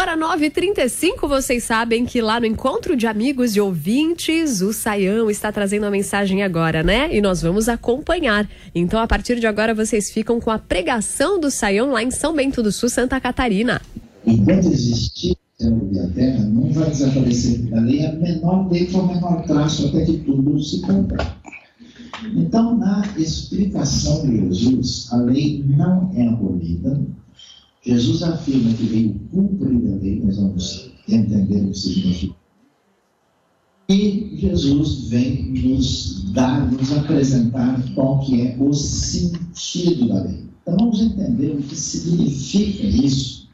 Agora, 9h35, vocês sabem que lá no Encontro de Amigos e Ouvintes, o Saião está trazendo a mensagem agora, né? E nós vamos acompanhar. Então, a partir de agora, vocês ficam com a pregação do Saião lá em São Bento do Sul, Santa Catarina. Enquanto existir o céu e a terra, não vai desaparecer da lei a menor letra ou menor traço, até que tudo se cumpra. Então, na explicação de Jesus, a lei não é abolida, Jesus afirma que veio cumprir a lei, nós vamos entender o que significa. E Jesus vem nos dar, nos apresentar qual que é o sentido da lei. Então vamos entender o que significa isso,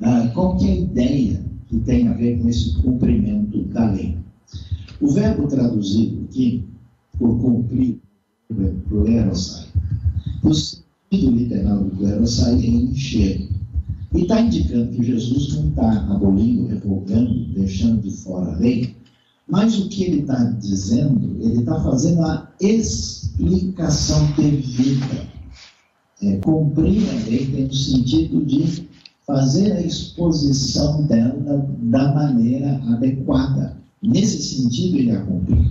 ah, qual que é a ideia que tem a ver com esse cumprimento da lei. O verbo traduzido aqui, por cumprir, plerosai, o sentido literal do clerosai é encher. E está indicando que Jesus não está abolindo, revogando, deixando de fora a lei, mas o que ele está dizendo, ele está fazendo a explicação devida. É, cumprir a lei tem o sentido de fazer a exposição dela da maneira adequada. Nesse sentido, ele a cumprir.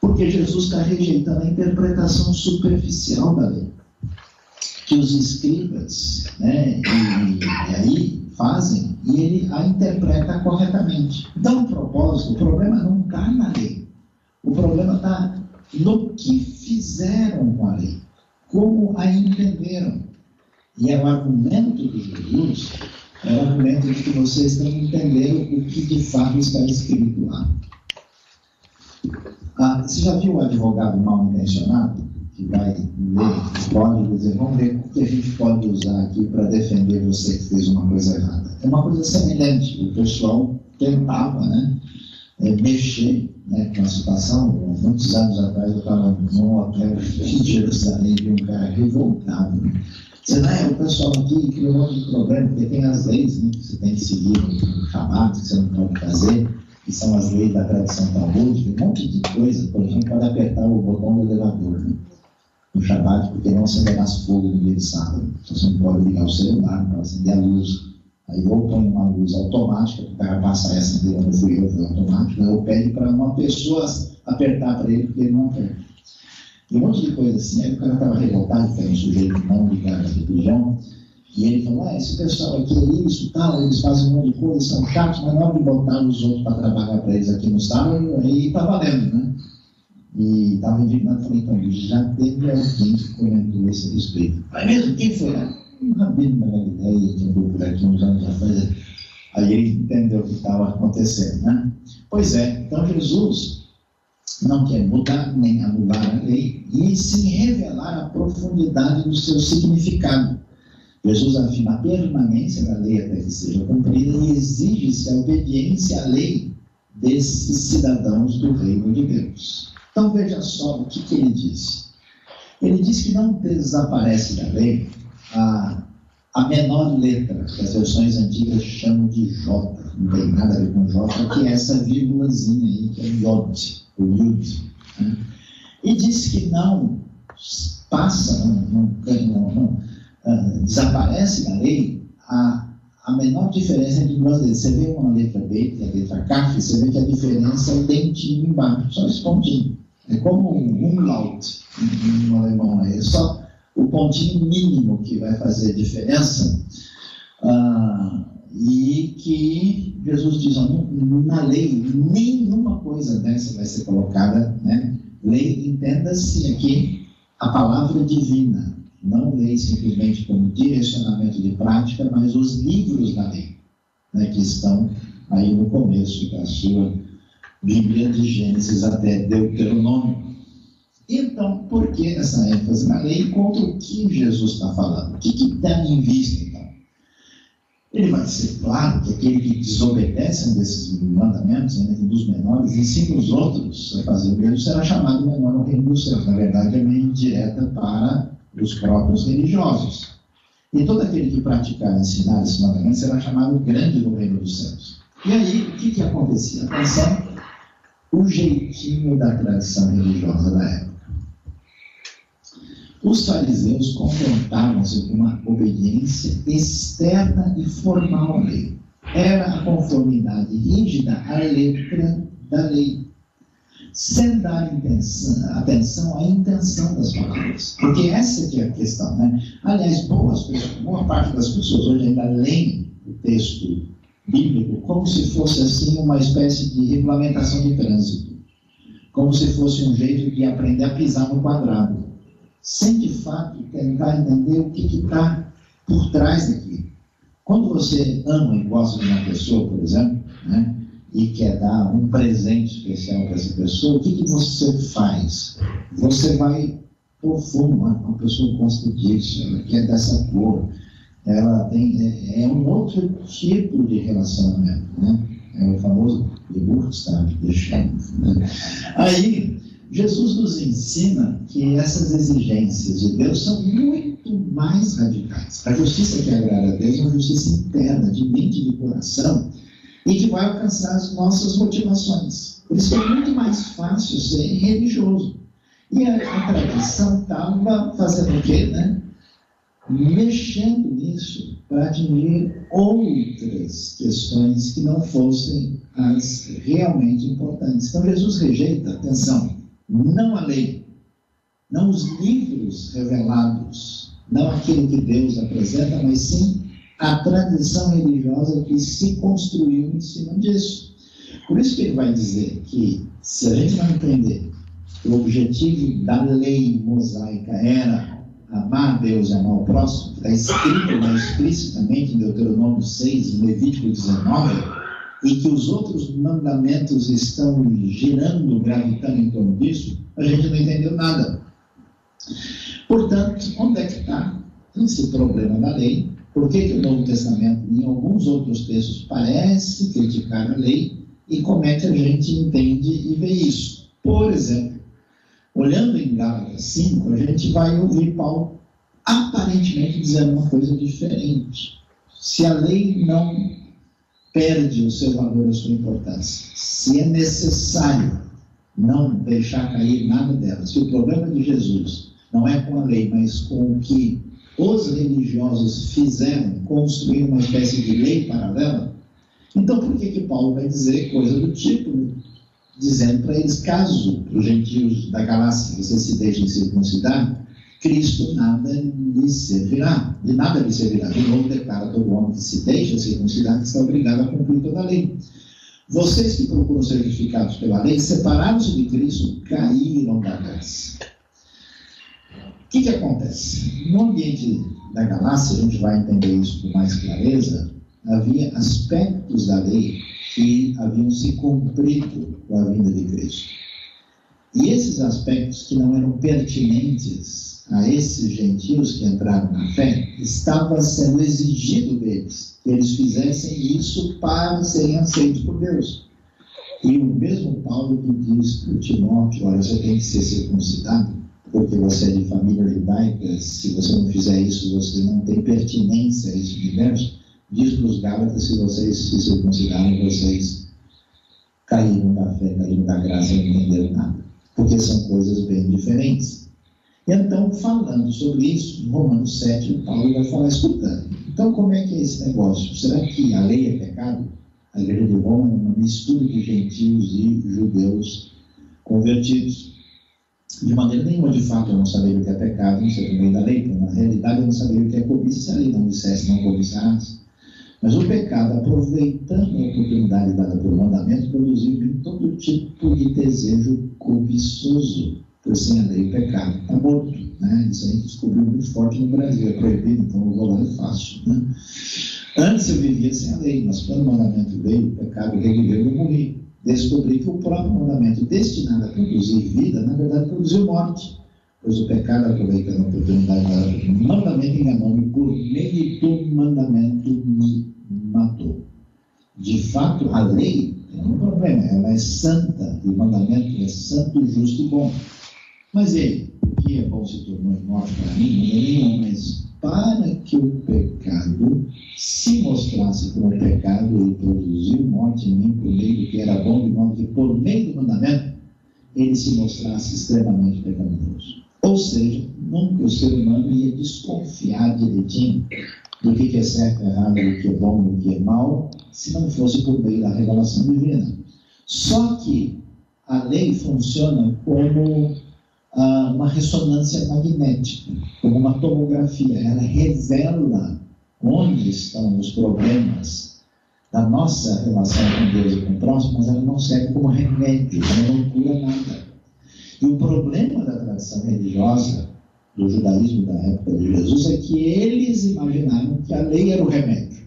Porque Jesus está rejeitando a interpretação superficial da lei que os escribas, né, e, e aí fazem, e ele a interpreta corretamente. Então, o propósito, o problema não está na lei. O problema está no que fizeram com a lei, como a entenderam. E é o argumento de Jesus, é o argumento de que vocês não entenderam o que de fato está escrito lá. Ah, você já viu o advogado mal intencionado? Que vai ler os códigos dizer, vamos ver o que a gente pode usar aqui para defender você que fez uma coisa errada. É uma coisa semelhante. O pessoal tentava né, é, mexer né, com a situação. Muitos anos atrás eu estava num hotel em Jerusalém e um cara revoltado. Né? Dizendo, ah, o pessoal aqui criou um monte de problema, porque tem as leis né, que você tem que seguir no chamado, que você não pode fazer, que são as leis da tradição talmúdica, um monte de coisa, por exemplo, pode apertar o botão do elevador. Né? No Shabbat, porque não acenderás fogo no dia de sábado. Você não pode ligar o celular para acender a luz. Aí ou põe uma luz automática, o cara passar e acender quando fui eu, foi automático, ou pede para uma pessoa apertar para ele, porque ele não aperta. E um monte de coisa assim. Aí o cara estava revoltado, que era um sujeito não ligado à religião, e ele falou, ah, esse pessoal aqui é isso, tal, eles fazem um monte de coisa, são chatos, mas não de botar os outros para trabalhar para eles aqui no sábado, aí está valendo, né? E estava indignado, falei, então, já teve alguém que comentou esse respeito. Mas mesmo, quem foi? Um rabino da Galileia, que andou por aqui uns anos atrás. Aí ele entendeu o que estava acontecendo, né? Pois é, então Jesus não quer mudar nem anular a lei, e sim revelar a profundidade do seu significado. Jesus afirma a permanência da lei até que seja cumprida e exige-se a obediência à lei desses cidadãos do reino de Deus. Então veja só o que, que ele diz. Ele diz que não desaparece da lei a, a menor letra, que as versões antigas chamam de J, não tem nada a ver com J, que é essa vírgulazinha aí, que é Yod, o Yud. Né? E diz que não passa, não, não, não, não uh, desaparece da lei a, a menor diferença entre duas letras. Você vê uma letra B, que é a letra K, você vê que a diferença é o dentinho embaixo, só esse pontinho. É como um umlaut em alemão. É só o pontinho mínimo que vai fazer diferença. Ah, e que Jesus diz, na lei, nenhuma coisa dessa vai ser colocada, né? Lei, entenda-se aqui a palavra divina, não lei simplesmente como direcionamento de prática, mas os livros da lei, né, que estão aí no começo da sua Bíblia de Gênesis até Deuteronômio. Então, por que essa ênfase na lei contra o que Jesus está falando? O que está em vista, então? Ele vai ser claro que aquele que desobedece um desses mandamentos, ainda que dos menores, ensina os outros a fazer o mesmo, será chamado menor no reino dos céus. Na verdade, é uma indireta para os próprios religiosos. E todo aquele que praticar e ensinar esses mandamentos será chamado grande no reino dos céus. E aí, o que, que acontecia? Atenção, o jeitinho da tradição religiosa da época. Os fariseus contentavam-se com uma obediência externa e formal à lei. era a conformidade rígida à letra da lei, sem dar intenção, atenção à intenção das palavras. Porque essa que é a questão. Né? Aliás, boas pessoas, boa parte das pessoas hoje ainda leem o texto bíblico como se fosse assim uma espécie de regulamentação de trânsito, como se fosse um jeito de aprender a pisar no quadrado, sem de fato tentar entender o que está por trás daquilo. Quando você ama e gosta de uma pessoa, por exemplo, né, e quer dar um presente especial para essa pessoa, o que, que você faz? Você vai profundo, uma pessoa gosta disso, ela quer dessa cor, ela tem, é, é um outro tipo de relacionamento, né? É o famoso Geburtstag, deixando. Né? Aí, Jesus nos ensina que essas exigências de Deus são muito mais radicais. A justiça que agrada a Deus é uma justiça interna, de mente e de coração, e que vai alcançar as nossas motivações. Por isso é muito mais fácil ser religioso. E a, a tradição estava fazendo o quê, né? mexendo nisso para atingir outras questões que não fossem as realmente importantes. Então Jesus rejeita, atenção, não a lei, não os livros revelados, não aquilo que Deus apresenta, mas sim a tradição religiosa que se construiu em cima disso. Por isso que ele vai dizer que se a gente não entender que o objetivo da lei mosaica era amar a Deus e amar o próximo, está escrito lá explicitamente em Deuteronômio 6, em Levítico 19, e que os outros mandamentos estão girando, gravitando em torno disso, a gente não entendeu nada. Portanto, onde é que está esse problema da lei? Por que, que o Novo Testamento, em alguns outros textos, parece criticar a lei e como é que a gente entende e vê isso? Por exemplo, Olhando em Gálatas 5, a gente vai ouvir Paulo aparentemente dizendo uma coisa diferente. Se a lei não perde o seu valor, a sua importância, se é necessário não deixar cair nada dela, se o problema de Jesus não é com a lei, mas com o que os religiosos fizeram, construir uma espécie de lei paralela, então por que, que Paulo vai dizer coisa do tipo? dizendo para eles: caso os gentios da galáxia vocês se deixem circuncidar, Cristo nada lhe servirá, de nada lhe servirá. De novo, declara todo homem que se deixa circuncidar que está obrigado a cumprir toda a lei. Vocês que procuram ser edificados pela lei, separados de Cristo, caíram da graça. O que, que acontece? No ambiente da galáxia, a gente vai entender isso com mais clareza, havia aspectos da lei que haviam se cumprido com a vinda de Cristo. E esses aspectos que não eram pertinentes a esses gentios que entraram na fé, estava sendo exigido deles que eles fizessem isso para serem aceitos por Deus. E o mesmo Paulo que diz para o Timóteo, olha, você tem que ser circuncidado, porque você é de família judaica, se você não fizer isso, você não tem pertinência a esse universo diz para os Gálatas: se vocês se circuncidarem, vocês caíram da fé, caíram da graça não entenderam nada. Porque são coisas bem diferentes. Então, falando sobre isso, em Romanos 7, Paulo vai falar escutando. Então, como é que é esse negócio? Será que a lei é pecado? A igreja de Roma é uma mistura de gentios e judeus convertidos. De maneira nenhuma, de fato, eu não sabia o que é pecado, não sei por meio da lei. Então, na realidade, eu não sabia o que é cobiça se a lei não dissesse não cobiçarás. Mas o pecado, aproveitando a oportunidade dada pelo mandamento, produziu todo tipo de desejo cobiçoso. Por sem a lei, o pecado está morto. Né? Isso gente descobriu muito forte no Brasil. É proibido, então o valor é fácil. Né? Antes eu vivia sem a lei, mas quando o mandamento veio, o pecado reviveu e eu morri. Descobri que o próprio mandamento destinado a produzir vida, na verdade, produziu morte pois o pecado, aproveitando a oportunidade do mandamento, enganou-me por meio do mandamento me matou. De fato, a lei tem um problema, ela é santa, e o mandamento é santo, justo e bom. Mas ele, o que é bom se tornou morte para mim? Não é nenhum, mas para que o pecado se mostrasse como pecado e produziu morte em mim por meio do que era bom, de modo que por meio do mandamento ele se mostrasse extremamente pecaminoso. Ou seja, nunca o ser humano ia desconfiar direitinho do que é certo, errado, do que é bom, do que é mal, se não fosse por meio da revelação divina. Só que a lei funciona como uma ressonância magnética, como uma tomografia. Ela revela onde estão os problemas da nossa relação com Deus e com o próximo, mas ela não serve como remédio, ela não cura nada. E o problema da tradição religiosa do judaísmo da época de Jesus é que eles imaginaram que a lei era o remédio,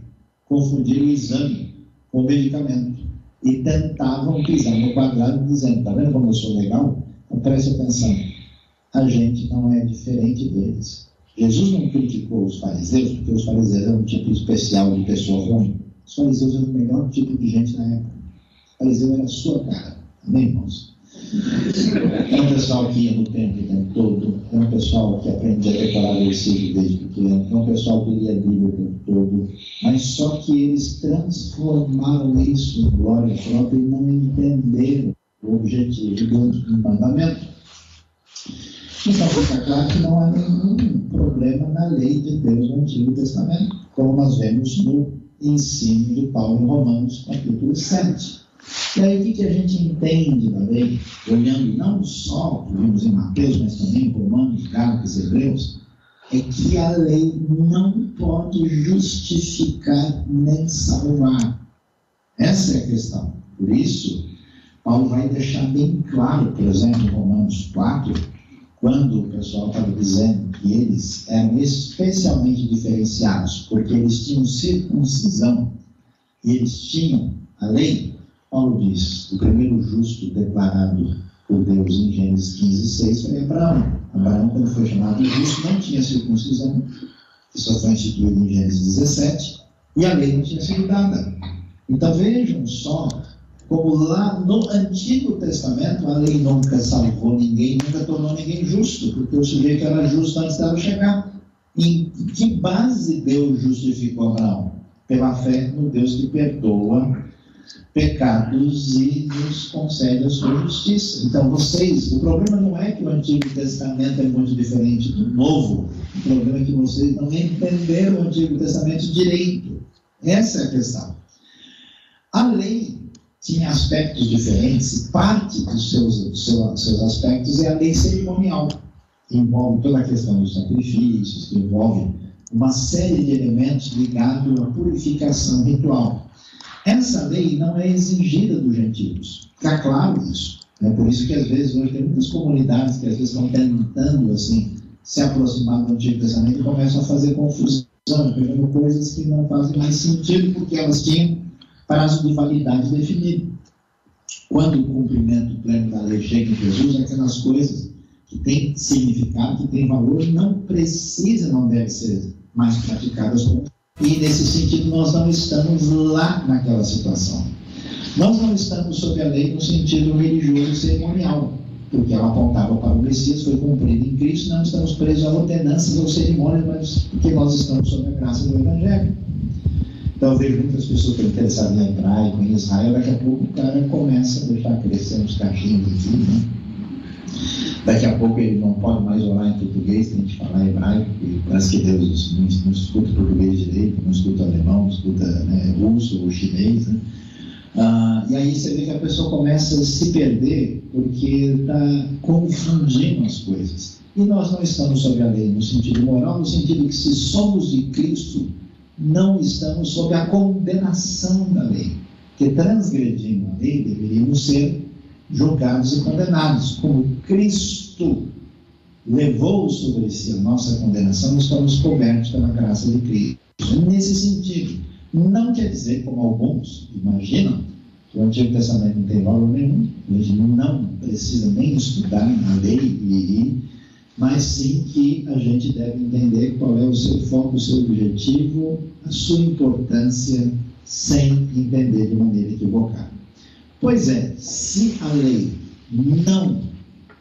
confundiram o exame com o medicamento e tentavam pisar no quadrado dizendo, tá vendo como eu sou legal? Então preste atenção, a gente não é diferente deles. Jesus não criticou os fariseus porque os fariseus eram um tipo especial de pessoa ruim. Os fariseus eram o melhor tipo de gente na época. O fariseu era a sua cara, amém, irmãos? É um pessoal que ia no templo o tempo todo, é um pessoal que aprendia a decorar versículo desde pequeno, é um pessoal que lia a Bíblia o tempo todo, mas só que eles transformaram isso em glória própria e não entenderam o objetivo do mandamento. Então fica claro que não há nenhum problema na lei de Deus no Antigo Testamento, como nós vemos no ensino de Paulo em Romanos, capítulo 7. E aí, o que, que a gente entende da lei, olhando não só o que vimos em Mateus, mas também em Romanos, Gálatas, Hebreus, é que a lei não pode justificar nem salvar. Essa é a questão. Por isso, Paulo vai deixar bem claro, por exemplo, em Romanos 4, quando o pessoal estava dizendo que eles eram especialmente diferenciados, porque eles tinham circuncisão e eles tinham a lei, Paulo diz: o primeiro justo declarado por Deus em Gênesis 15, 6 foi Abraão. Abraão, quando foi chamado justo, não tinha circuncisão, que só foi instituído em Gênesis 17, e a lei não tinha sido dada. Então vejam só como lá no Antigo Testamento a lei nunca salvou ninguém, nunca tornou ninguém justo, porque o sujeito era justo antes dela chegar. Em que base Deus justificou Abraão? Pela fé no Deus que perdoa pecados e nos concede a sua justiça. Então, vocês, o problema não é que o Antigo Testamento é muito diferente do Novo, o problema é que vocês não entenderam o Antigo Testamento direito. Essa é a questão. A lei tinha aspectos diferentes, parte dos seus, dos seus aspectos é a lei cerimonial, que envolve toda a questão dos sacrifícios, que envolve uma série de elementos ligados à purificação ritual. Essa lei não é exigida dos gentios. Está claro isso. É por isso que às vezes hoje tem muitas comunidades que às vezes estão tentando assim se aproximar do Antigo Testamento e começam a fazer confusão, pegando coisas que não fazem mais sentido porque elas tinham prazo de validade definido. Quando o cumprimento pleno da lei chega em Jesus, aquelas coisas que têm significado, que têm valor, não precisam, não devem ser mais praticadas e nesse sentido, nós não estamos lá naquela situação. Nós não estamos sob a lei no sentido religioso cerimonial, porque ela apontava para o Messias, foi cumprida em Cristo, não estamos presos a ordenanças ou cerimônias, mas porque nós estamos sob a graça do Evangelho. Então, vejo muitas pessoas estão interessadas em hebraico, em Israel, daqui a pouco o cara começa a deixar crescer uns cachinhos aqui, né? Daqui a pouco ele não pode mais orar em português, tem que falar hebraico, e parece que Deus não, não escuta português direito, não escuta alemão, não escuta né, russo ou chinês. Né? Ah, e aí você vê que a pessoa começa a se perder porque está confundindo as coisas. E nós não estamos sob a lei no sentido moral, no sentido que se somos de Cristo, não estamos sob a condenação da lei. Que transgredindo a lei deveríamos ser julgados e condenados. Como Cristo levou sobre si a nossa condenação, estamos cobertos pela graça de Cristo. Nesse sentido, não quer dizer, como alguns imaginam, que o Antigo Testamento não tem valor nenhum, a gente não precisa nem estudar a lei e mas sim que a gente deve entender qual é o seu foco, o seu objetivo, a sua importância, sem entender de maneira equivocada. Pois é, se a lei não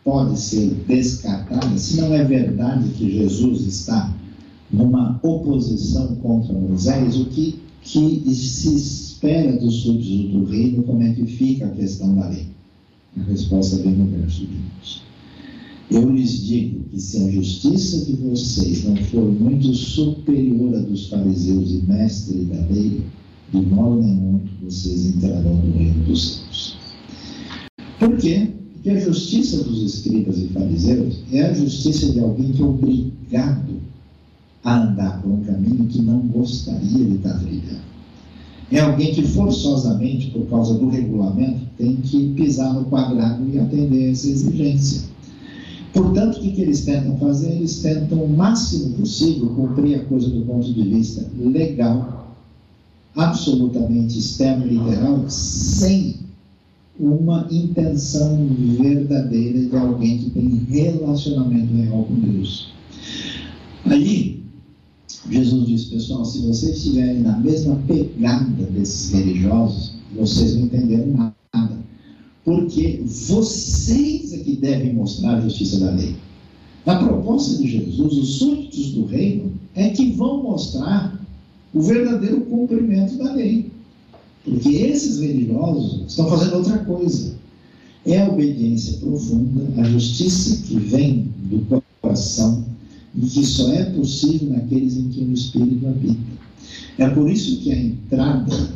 pode ser descartada, se não é verdade que Jesus está numa oposição contra Moisés, o que, que se espera dos súditos do reino, como é que fica a questão da lei? A resposta vem no verso 20. Eu lhes digo que se a justiça de vocês não for muito superior à dos fariseus e mestres da lei, de modo nenhum vocês entrarão no reino dos céus. Por quê? Porque a justiça dos escribas e fariseus é a justiça de alguém que é obrigado a andar por um caminho que não gostaria de estar trilhando. É alguém que forçosamente, por causa do regulamento, tem que pisar no quadrado e atender essa exigência. Portanto, o que, eles tentam fazer? Eles tentam o máximo possível cumprir a coisa do ponto de vista legal, absolutamente externo e literal, sem uma intenção verdadeira de alguém que tem relacionamento real com Deus. Aí, Jesus disse, pessoal, se vocês estiverem na mesma pegada desses religiosos, vocês não entenderam nada. Porque vocês é que devem mostrar a justiça da lei. Na proposta de Jesus, os súditos do reino é que vão mostrar o verdadeiro cumprimento da lei. Porque esses religiosos estão fazendo outra coisa. É a obediência profunda, a justiça que vem do coração e que só é possível naqueles em que o Espírito habita. É por isso que a entrada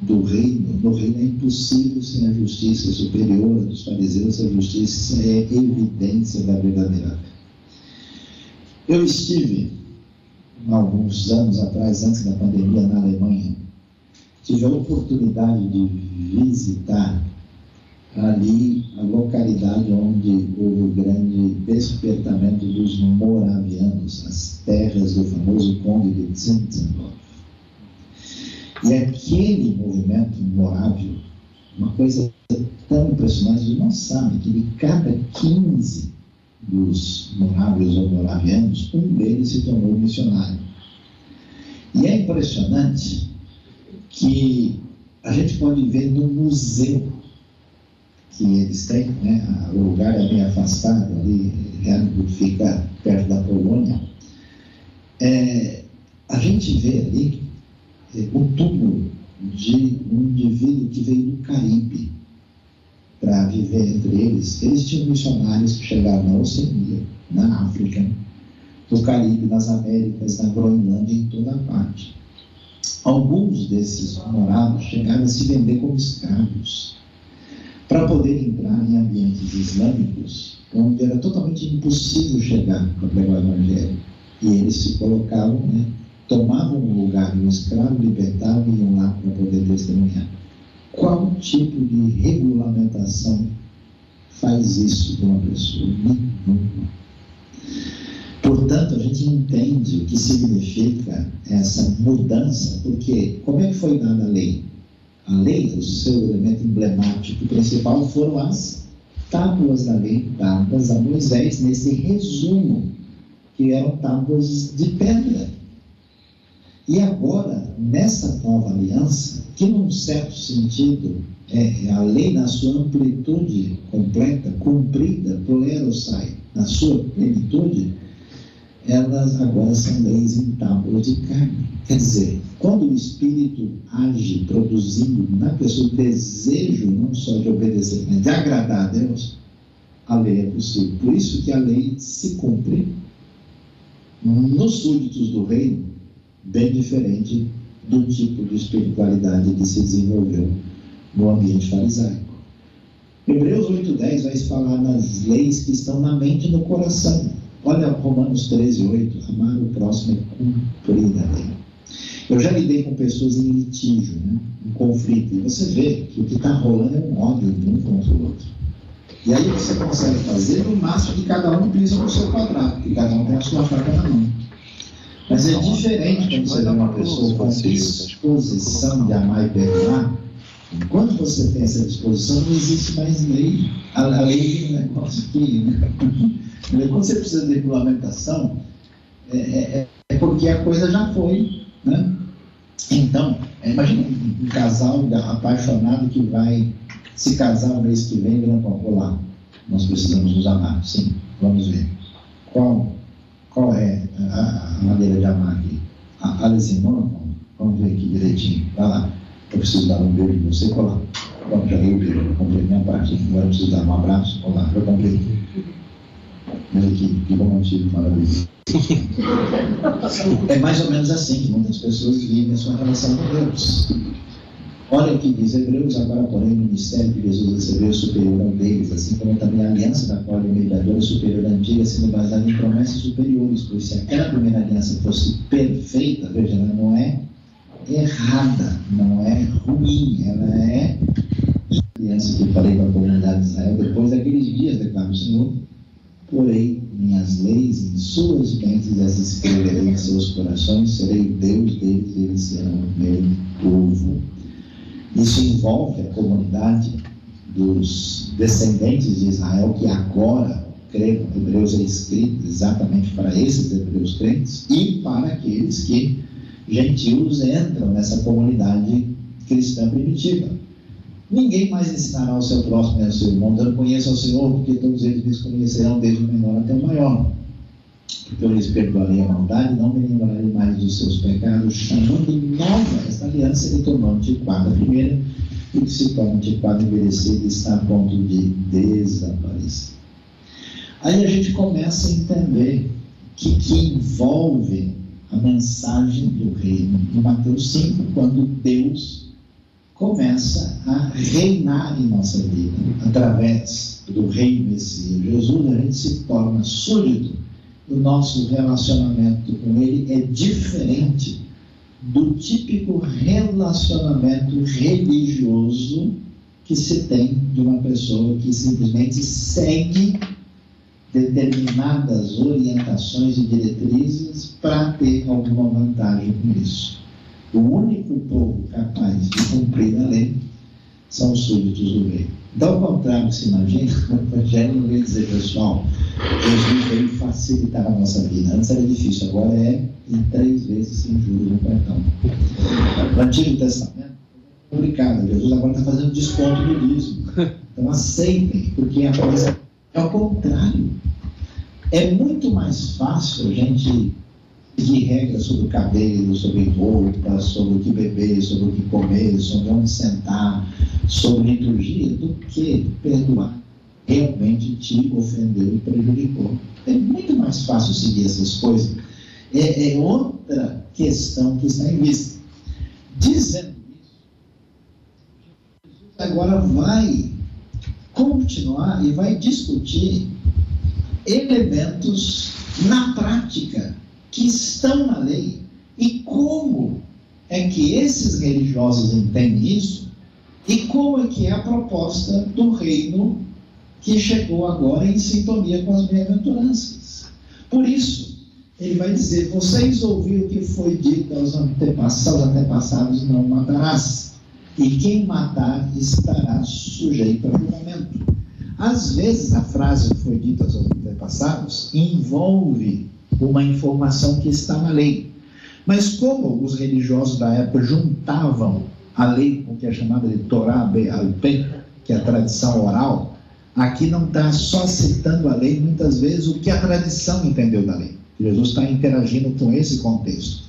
do reino, no reino é impossível sem a justiça superior dos fariseus, a justiça é evidência da verdadeira fé. Eu estive, alguns anos atrás, antes da pandemia, na Alemanha, tive a oportunidade de visitar ali a localidade onde houve o grande despertamento dos moravianos, as terras do famoso conde de Zinzendorf. E aquele movimento morávio, uma coisa tão impressionante, não sabe que de cada 15 dos morávios ou moravianos, um deles se tornou missionário. E é impressionante que a gente pode ver no museu que eles têm, né? o lugar é bem afastado, ali fica perto da Polônia. É, a gente vê ali é, o túmulo de um indivíduo que veio do Caribe para viver entre eles. Eles tinham missionários que chegaram na Oceania, na África, no Caribe, nas Américas, na Groenlândia, em toda a parte. Alguns desses morados chegaram a se vender como escravos para poder entrar em ambientes islâmicos onde era totalmente impossível chegar para pregar o evangelho. E eles se colocavam, né, tomavam o lugar um escravo, libertavam e iam lá para poder testemunhar. Qual tipo de regulamentação faz isso com uma pessoa? Nenhuma. Portanto, a gente entende o que significa essa mudança, porque como é que foi dada a lei? A lei, o seu elemento emblemático principal foram as tábuas da lei dadas a Moisés, nesse resumo, que eram tábuas de pedra. E agora, nessa nova aliança, que num certo sentido é a lei na sua amplitude completa, cumprida, sai na sua plenitude, elas agora são leis em tábua de carne. Quer dizer, quando o Espírito age produzindo na pessoa o desejo não só de obedecer, mas de agradar a Deus, a lei é possível. Por isso que a lei se cumpre nos súditos do reino, bem diferente do tipo de espiritualidade que se desenvolveu no ambiente farisaico. Hebreus 8,10 vai falar nas leis que estão na mente e no coração. Olha Romanos 13, 8, amar o próximo é cumprir a lei. Eu já lidei com pessoas em litígio, né? em conflito, e você vê que o que está rolando é um ódio de um contra o outro. E aí você consegue fazer no máximo que cada um pisa no seu quadrado, que cada um tem a sua faca na mão. Mas é diferente quando você vê uma pessoa com disposição de amar e perdoar. Enquanto você tem essa disposição, não existe mais lei. A, lei é um negócio que. Né? Quando você precisa de regulamentação, é, é, é, porque a coisa já foi. Né? Então, é, imagina um, casal apaixonado que vai se casar o mês que vem, não vão lá. Nós precisamos nos amar. Sim, vamos ver. Qual, qual é a, a maneira de amar aqui? A, a Simona, vamos ver aqui direitinho. Vai lá. Eu preciso dar um beijo em você, colar. Bom, já dei o beijo, eu comprei minha parte. Agora eu preciso dar um abraço. Olá, eu comprei. Meu que, que bom motivo maravilhoso. é mais ou menos assim que muitas pessoas vivem a sua relação com Deus. Olha o que diz Hebreus, agora, porém, o ministério que Jesus recebeu é superior ao deles, assim como também a aliança da qual ele mediador é superior à antiga, sendo baseada em promessas superiores, pois se aquela primeira aliança fosse perfeita, veja, ela não é errada, não é ruim, ela é aliança que eu falei para a comunidade de Israel, depois daqueles dias, declara o Senhor, porém minhas leis em suas mentes as escreverei em seus corações, serei Deus deles, eles serão meu povo. Isso envolve a comunidade dos descendentes de Israel que agora creem, Hebreus é escrito exatamente para esses hebreus crentes e para aqueles que gentios entram nessa comunidade cristã primitiva. Ninguém mais ensinará ao seu próximo e ao seu irmão, dando conheça ao Senhor, porque todos eles me conhecerão desde o menor até o maior. Eu lhes perdoarei a maldade, não me lembrarei mais dos seus pecados, chamando nova esta aliança, ele tornou antiquada a primeira, e que se torna antiquada envelhecida e está a ponto de desaparecer. Aí a gente começa a entender que, que envolve a mensagem do reino em Mateus 5, quando Deus começa a reinar em nossa vida através do Rei Messias. Jesus, a gente se torna súdito o nosso relacionamento com Ele é diferente do típico relacionamento religioso que se tem de uma pessoa que simplesmente segue determinadas orientações e diretrizes para ter alguma vantagem com isso. O único povo capaz de cumprir a lei são os súditos do rei. Então, ao contrário se imagina, o Evangelho não vem dizer, pessoal, Jesus veio facilitar a nossa vida. Antes era difícil, agora é em três vezes sem juros no cartão. No Antigo Testamento, é complicado. Jesus agora está fazendo desconto no dízimo. Então aceitem, porque a coisa é o contrário. É muito mais fácil a gente seguir regras sobre o cabelo, sobre roupa, sobre o que beber, sobre o que comer, sobre onde sentar, sobre liturgia, do que perdoar realmente te ofendeu e prejudicou. É muito mais fácil seguir essas coisas. É, é outra questão que está em vista. Dizendo isso, Jesus agora vai continuar e vai discutir elementos na prática que estão na lei e como é que esses religiosos entendem isso e como é que é a proposta do reino que chegou agora em sintonia com as bem-aventuranças. Por isso, ele vai dizer: Vocês ouviram o que foi dito aos antepassados, aos antepassados não matarás, e quem matar estará sujeito a julgamento. Às vezes, a frase que foi dita aos antepassados envolve uma informação que está na lei. Mas como os religiosos da época juntavam a lei com o que é chamada de Torá Be'al-Peh, que é a tradição oral, Aqui não está só citando a lei, muitas vezes, o que a tradição entendeu da lei. Jesus está interagindo com esse contexto.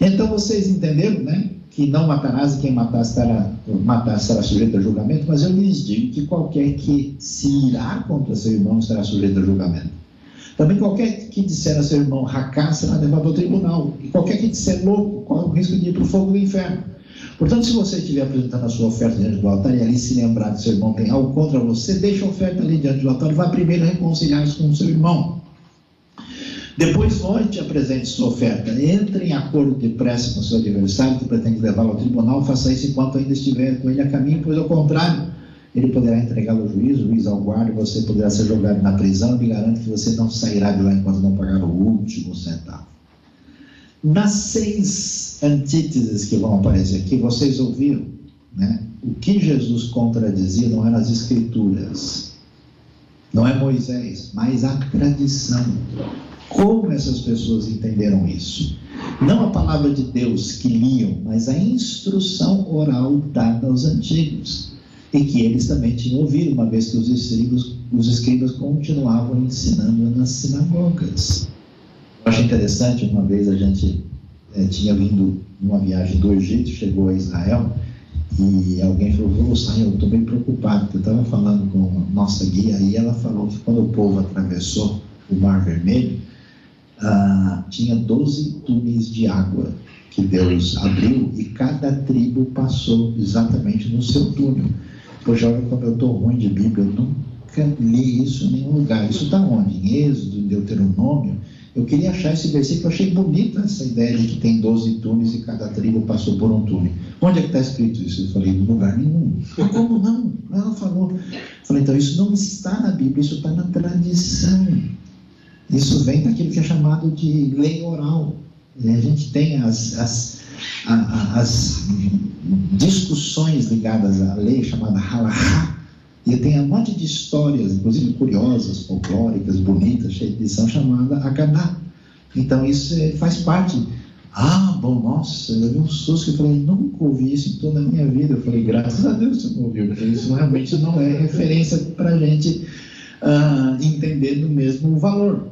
Então vocês entenderam, né? Que não matarás e quem matar matar será sujeito a julgamento, mas eu lhes digo que qualquer que se irá contra seu irmão estará sujeito a julgamento. Também qualquer que disser a seu irmão racá será levado ao tribunal. E qualquer que disser louco corre o risco de ir para o fogo do inferno. Portanto, se você estiver apresentando a sua oferta diante do altar e ali se lembrar que seu irmão tem algo contra você, deixe a oferta ali diante do altar e vá primeiro reconciliar-se com o seu irmão. Depois volte e apresente sua oferta. Entre em acordo depressa com seu adversário que pretende levá-lo ao tribunal. Faça isso enquanto ainda estiver com ele a caminho, pois ao contrário, ele poderá entregá-lo ao juiz, o juiz ao guarda, você poderá ser jogado na prisão. Me garanto que você não sairá de lá enquanto não pagar o último centavo. Nas seis antíteses que vão aparecer aqui, vocês ouviram, né? O que Jesus contradizia não eram as escrituras, não é Moisés, mas a tradição. Como essas pessoas entenderam isso? Não a palavra de Deus que liam, mas a instrução oral dada aos antigos. E que eles também tinham ouvido, uma vez que os escribas, os escribas continuavam ensinando nas sinagogas. Eu acho interessante, uma vez a gente é, tinha vindo numa viagem do Egito, chegou a Israel, e alguém falou, vou sair, eu estou bem preocupado, porque eu estava falando com a nossa guia, e ela falou que quando o povo atravessou o Mar Vermelho, ah, tinha 12 túneis de água que Deus abriu e cada tribo passou exatamente no seu túnel. Poxa, olha como eu estou ruim de Bíblia, eu nunca li isso em nenhum lugar. Isso está onde? Em Êxodo, em Deuteronômio. Eu queria achar esse versículo, eu achei bonita essa ideia de que tem 12 túneis e cada tribo passou por um túnel. Onde é que está escrito isso? Eu falei, em lugar nenhum. Mas como não? Ela falou. Eu falei, então isso não está na Bíblia, isso está na tradição. Isso vem daquilo que é chamado de lei oral. E a gente tem as, as, as discussões ligadas à lei chamada halahá, e tem um monte de histórias, inclusive curiosas, folclóricas, bonitas, cheias de lição, chamada Aganá. Então isso é, faz parte. Ah, bom, nossa, eu vi um susto eu falei, nunca ouvi isso em toda a minha vida. Eu falei, graças a Deus você não ouviu, porque isso realmente não é referência para a gente ah, entender no mesmo valor.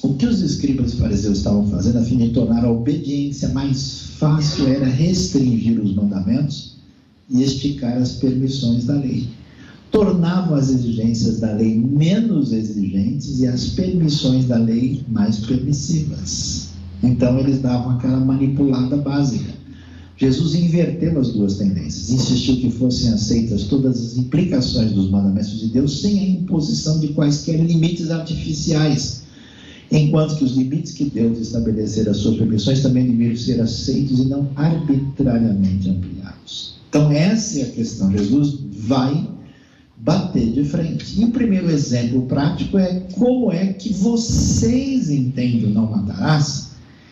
O que os escribas e fariseus estavam fazendo a fim de tornar a obediência mais fácil era restringir os mandamentos e esticar as permissões da lei. Tornavam as exigências da lei menos exigentes e as permissões da lei mais permissivas. Então eles davam aquela manipulada básica. Jesus inverteu as duas tendências, insistiu que fossem aceitas todas as implicações dos mandamentos de Deus sem a imposição de quaisquer limites artificiais enquanto que os limites que Deus estabelecer às suas permissões também deveriam ser aceitos e não arbitrariamente ampliados. Então, essa é a questão. Jesus vai bater de frente. E o primeiro exemplo prático é como é que vocês entendem o não matarás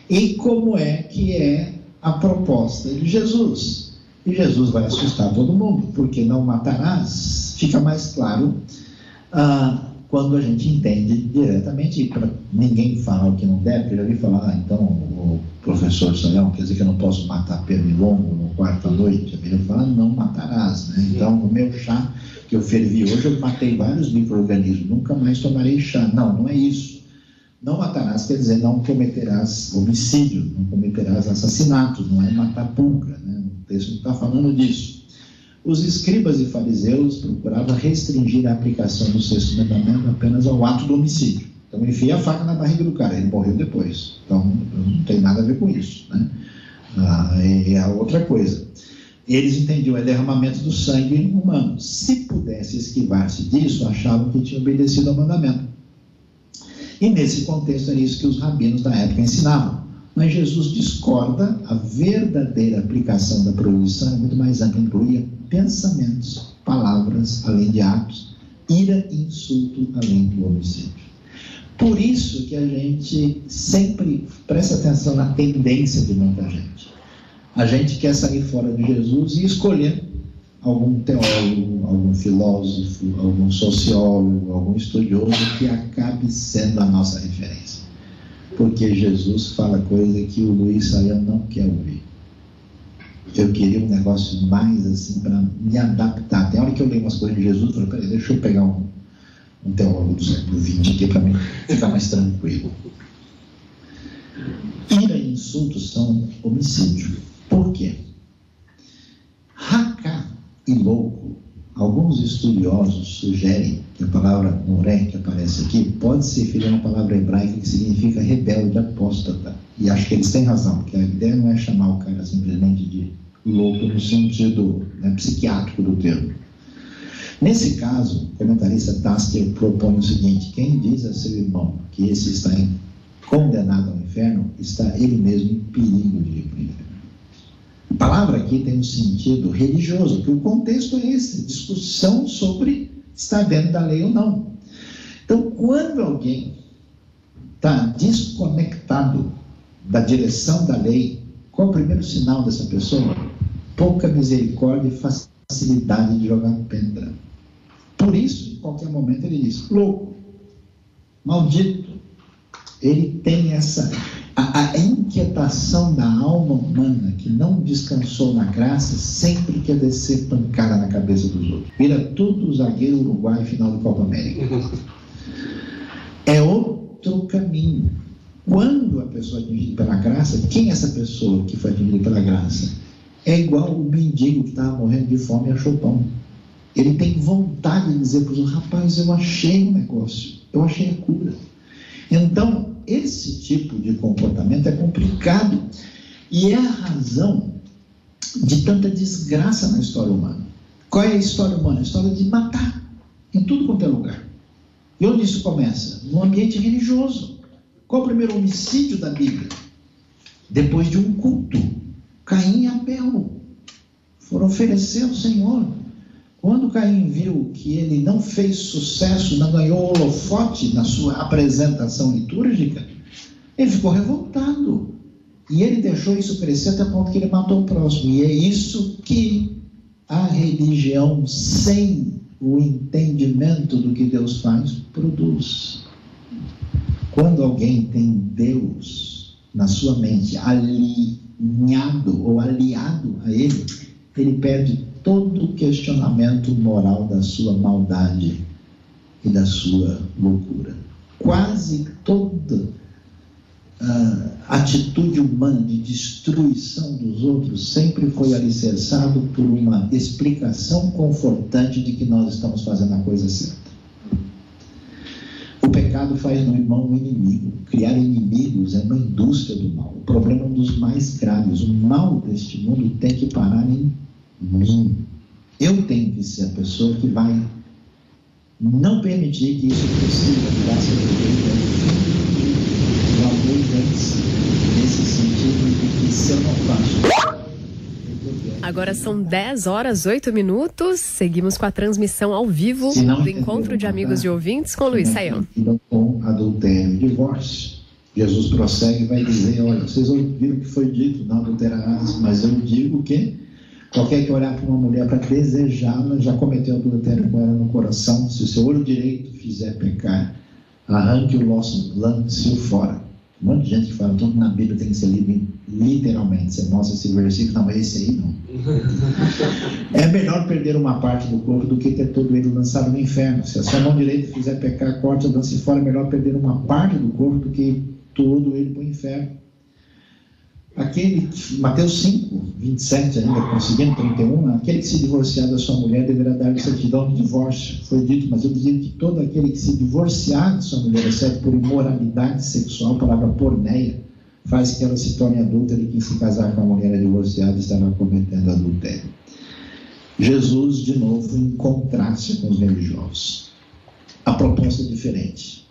e como é que é a proposta de Jesus. E Jesus vai assustar todo mundo, porque não matarás fica mais claro. Ah, quando a gente entende diretamente, para ninguém falar o que não deve, porque eu já falar, ah, então o professor Sonhão quer dizer que eu não posso matar pernilongo no quarto à noite. Ele fala, não matarás. Né? Então, o meu chá que eu fervi hoje, eu matei vários micro-organismos, nunca mais tomarei chá. Não, não é isso. Não matarás quer dizer não cometerás homicídio, não cometerás assassinato, não é matar pulga. Né? O texto não está falando disso. Os escribas e fariseus procuravam restringir a aplicação do sexto mandamento apenas ao ato do homicídio. Então, enfia a faca na barriga do cara, ele morreu depois. Então, não tem nada a ver com isso. Né? Ah, é outra coisa. Eles entendiam o derramamento do sangue humano. Se pudesse esquivar-se disso, achavam que tinha obedecido ao mandamento. E nesse contexto era isso que os rabinos da época ensinavam. Mas Jesus discorda, a verdadeira aplicação da proibição é muito mais ampla, incluía pensamentos, palavras, além de atos, ira e insulto, além do homicídio. Por isso que a gente sempre presta atenção na tendência de muita gente. A gente quer sair fora de Jesus e escolher algum teólogo, algum filósofo, algum sociólogo, algum estudioso que acabe sendo a nossa referência porque Jesus fala coisa que o Luiz Saião não quer ouvir. Eu queria um negócio mais assim para me adaptar. Tem hora que eu leio umas coisas de Jesus, eu falo, peraí, deixa eu pegar um, um teólogo do século XX aqui para ficar mais tranquilo. Ira e insultos são homicídio. Por quê? Racá e louco Alguns estudiosos sugerem que a palavra moré, que aparece aqui, pode se referir a uma palavra hebraica que significa rebelde, apóstata. E acho que eles têm razão, porque a ideia não é chamar o cara simplesmente de louco no sentido né, psiquiátrico do termo. Nesse caso, o comentarista Tasker propõe o seguinte: quem diz a seu irmão que esse está condenado ao inferno, está ele mesmo em perigo de ir para o inferno. A palavra aqui tem um sentido religioso, que o contexto é esse, discussão sobre estar dentro da lei ou não. Então, quando alguém está desconectado da direção da lei, qual é o primeiro sinal dessa pessoa? Pouca misericórdia e facilidade de jogar pedra. Por isso, em qualquer momento, ele diz: louco, maldito. Ele tem essa a, a, inquietação da alma humana que não descansou na graça sempre quer descer pancada na cabeça dos outros. Vira tudo zagueiro uruguai final do Copa América. É outro caminho. Quando a pessoa é atingida pela graça, quem é essa pessoa que foi atingida pela graça? É igual o mendigo que estava morrendo de fome e achou pão. Ele tem vontade de dizer para os outros, rapaz, eu achei um negócio, eu achei a cura. Então, esse tipo de comportamento é complicado e é a razão de tanta desgraça na história humana. Qual é a história humana? A história de matar em tudo quanto é lugar. E onde isso começa? No ambiente religioso. Qual o primeiro homicídio da Bíblia? Depois de um culto. Caim e Abel foram oferecer ao Senhor. Quando Caim viu que ele não fez sucesso, não ganhou holofote na sua apresentação litúrgica, ele ficou revoltado. E ele deixou isso crescer até o ponto que ele matou o próximo. E é isso que a religião, sem o entendimento do que Deus faz, produz. Quando alguém tem Deus na sua mente alinhado ou aliado a Ele, ele perde todo questionamento moral da sua maldade e da sua loucura. Quase toda uh, atitude humana de destruição dos outros sempre foi alicerçado por uma explicação confortante de que nós estamos fazendo a coisa certa. O pecado faz no irmão um inimigo. Criar inimigos é uma indústria do mal. O problema é um dos mais graves. O mal deste mundo tem que parar em mim. Eu tenho que ser a pessoa que vai não permitir que isso possível, graças a Deus, nesse sentido de que se eu não faço. Agora são 10 horas 8 minutos. Seguimos com a transmissão ao vivo do Encontro de Amigos e Ouvintes com Luiz Saião. Com adultério e divórcio. Jesus prossegue e vai dizer: Olha, vocês ouviram o que foi dito, não adulterarás, mas eu digo que qualquer que olhar para uma mulher para desejá-la já cometeu adultério com ela no coração. Se o seu olho direito fizer pecar, arranque o lance-o fora. Um monte de gente que fala tudo na Bíblia tem que ser lido literalmente. Você mostra esse versículo, não, é esse aí não. é melhor perder uma parte do corpo do que ter todo ele lançado no inferno. Se a sua mão direita fizer pecar, corte ou dance fora, é melhor perder uma parte do corpo do que todo ele para o inferno aquele, Mateus 5, 27 ainda, conseguindo 31, aquele que se divorciar da sua mulher deverá dar certidão de divórcio. Foi dito, mas eu dizia que todo aquele que se divorciar de sua mulher, exceto por imoralidade sexual, palavra porneia, faz que ela se torne adulta e quem se casar com a mulher divorciada estará cometendo adultério. Jesus, de novo, em contraste com os religiosos. A proposta é diferente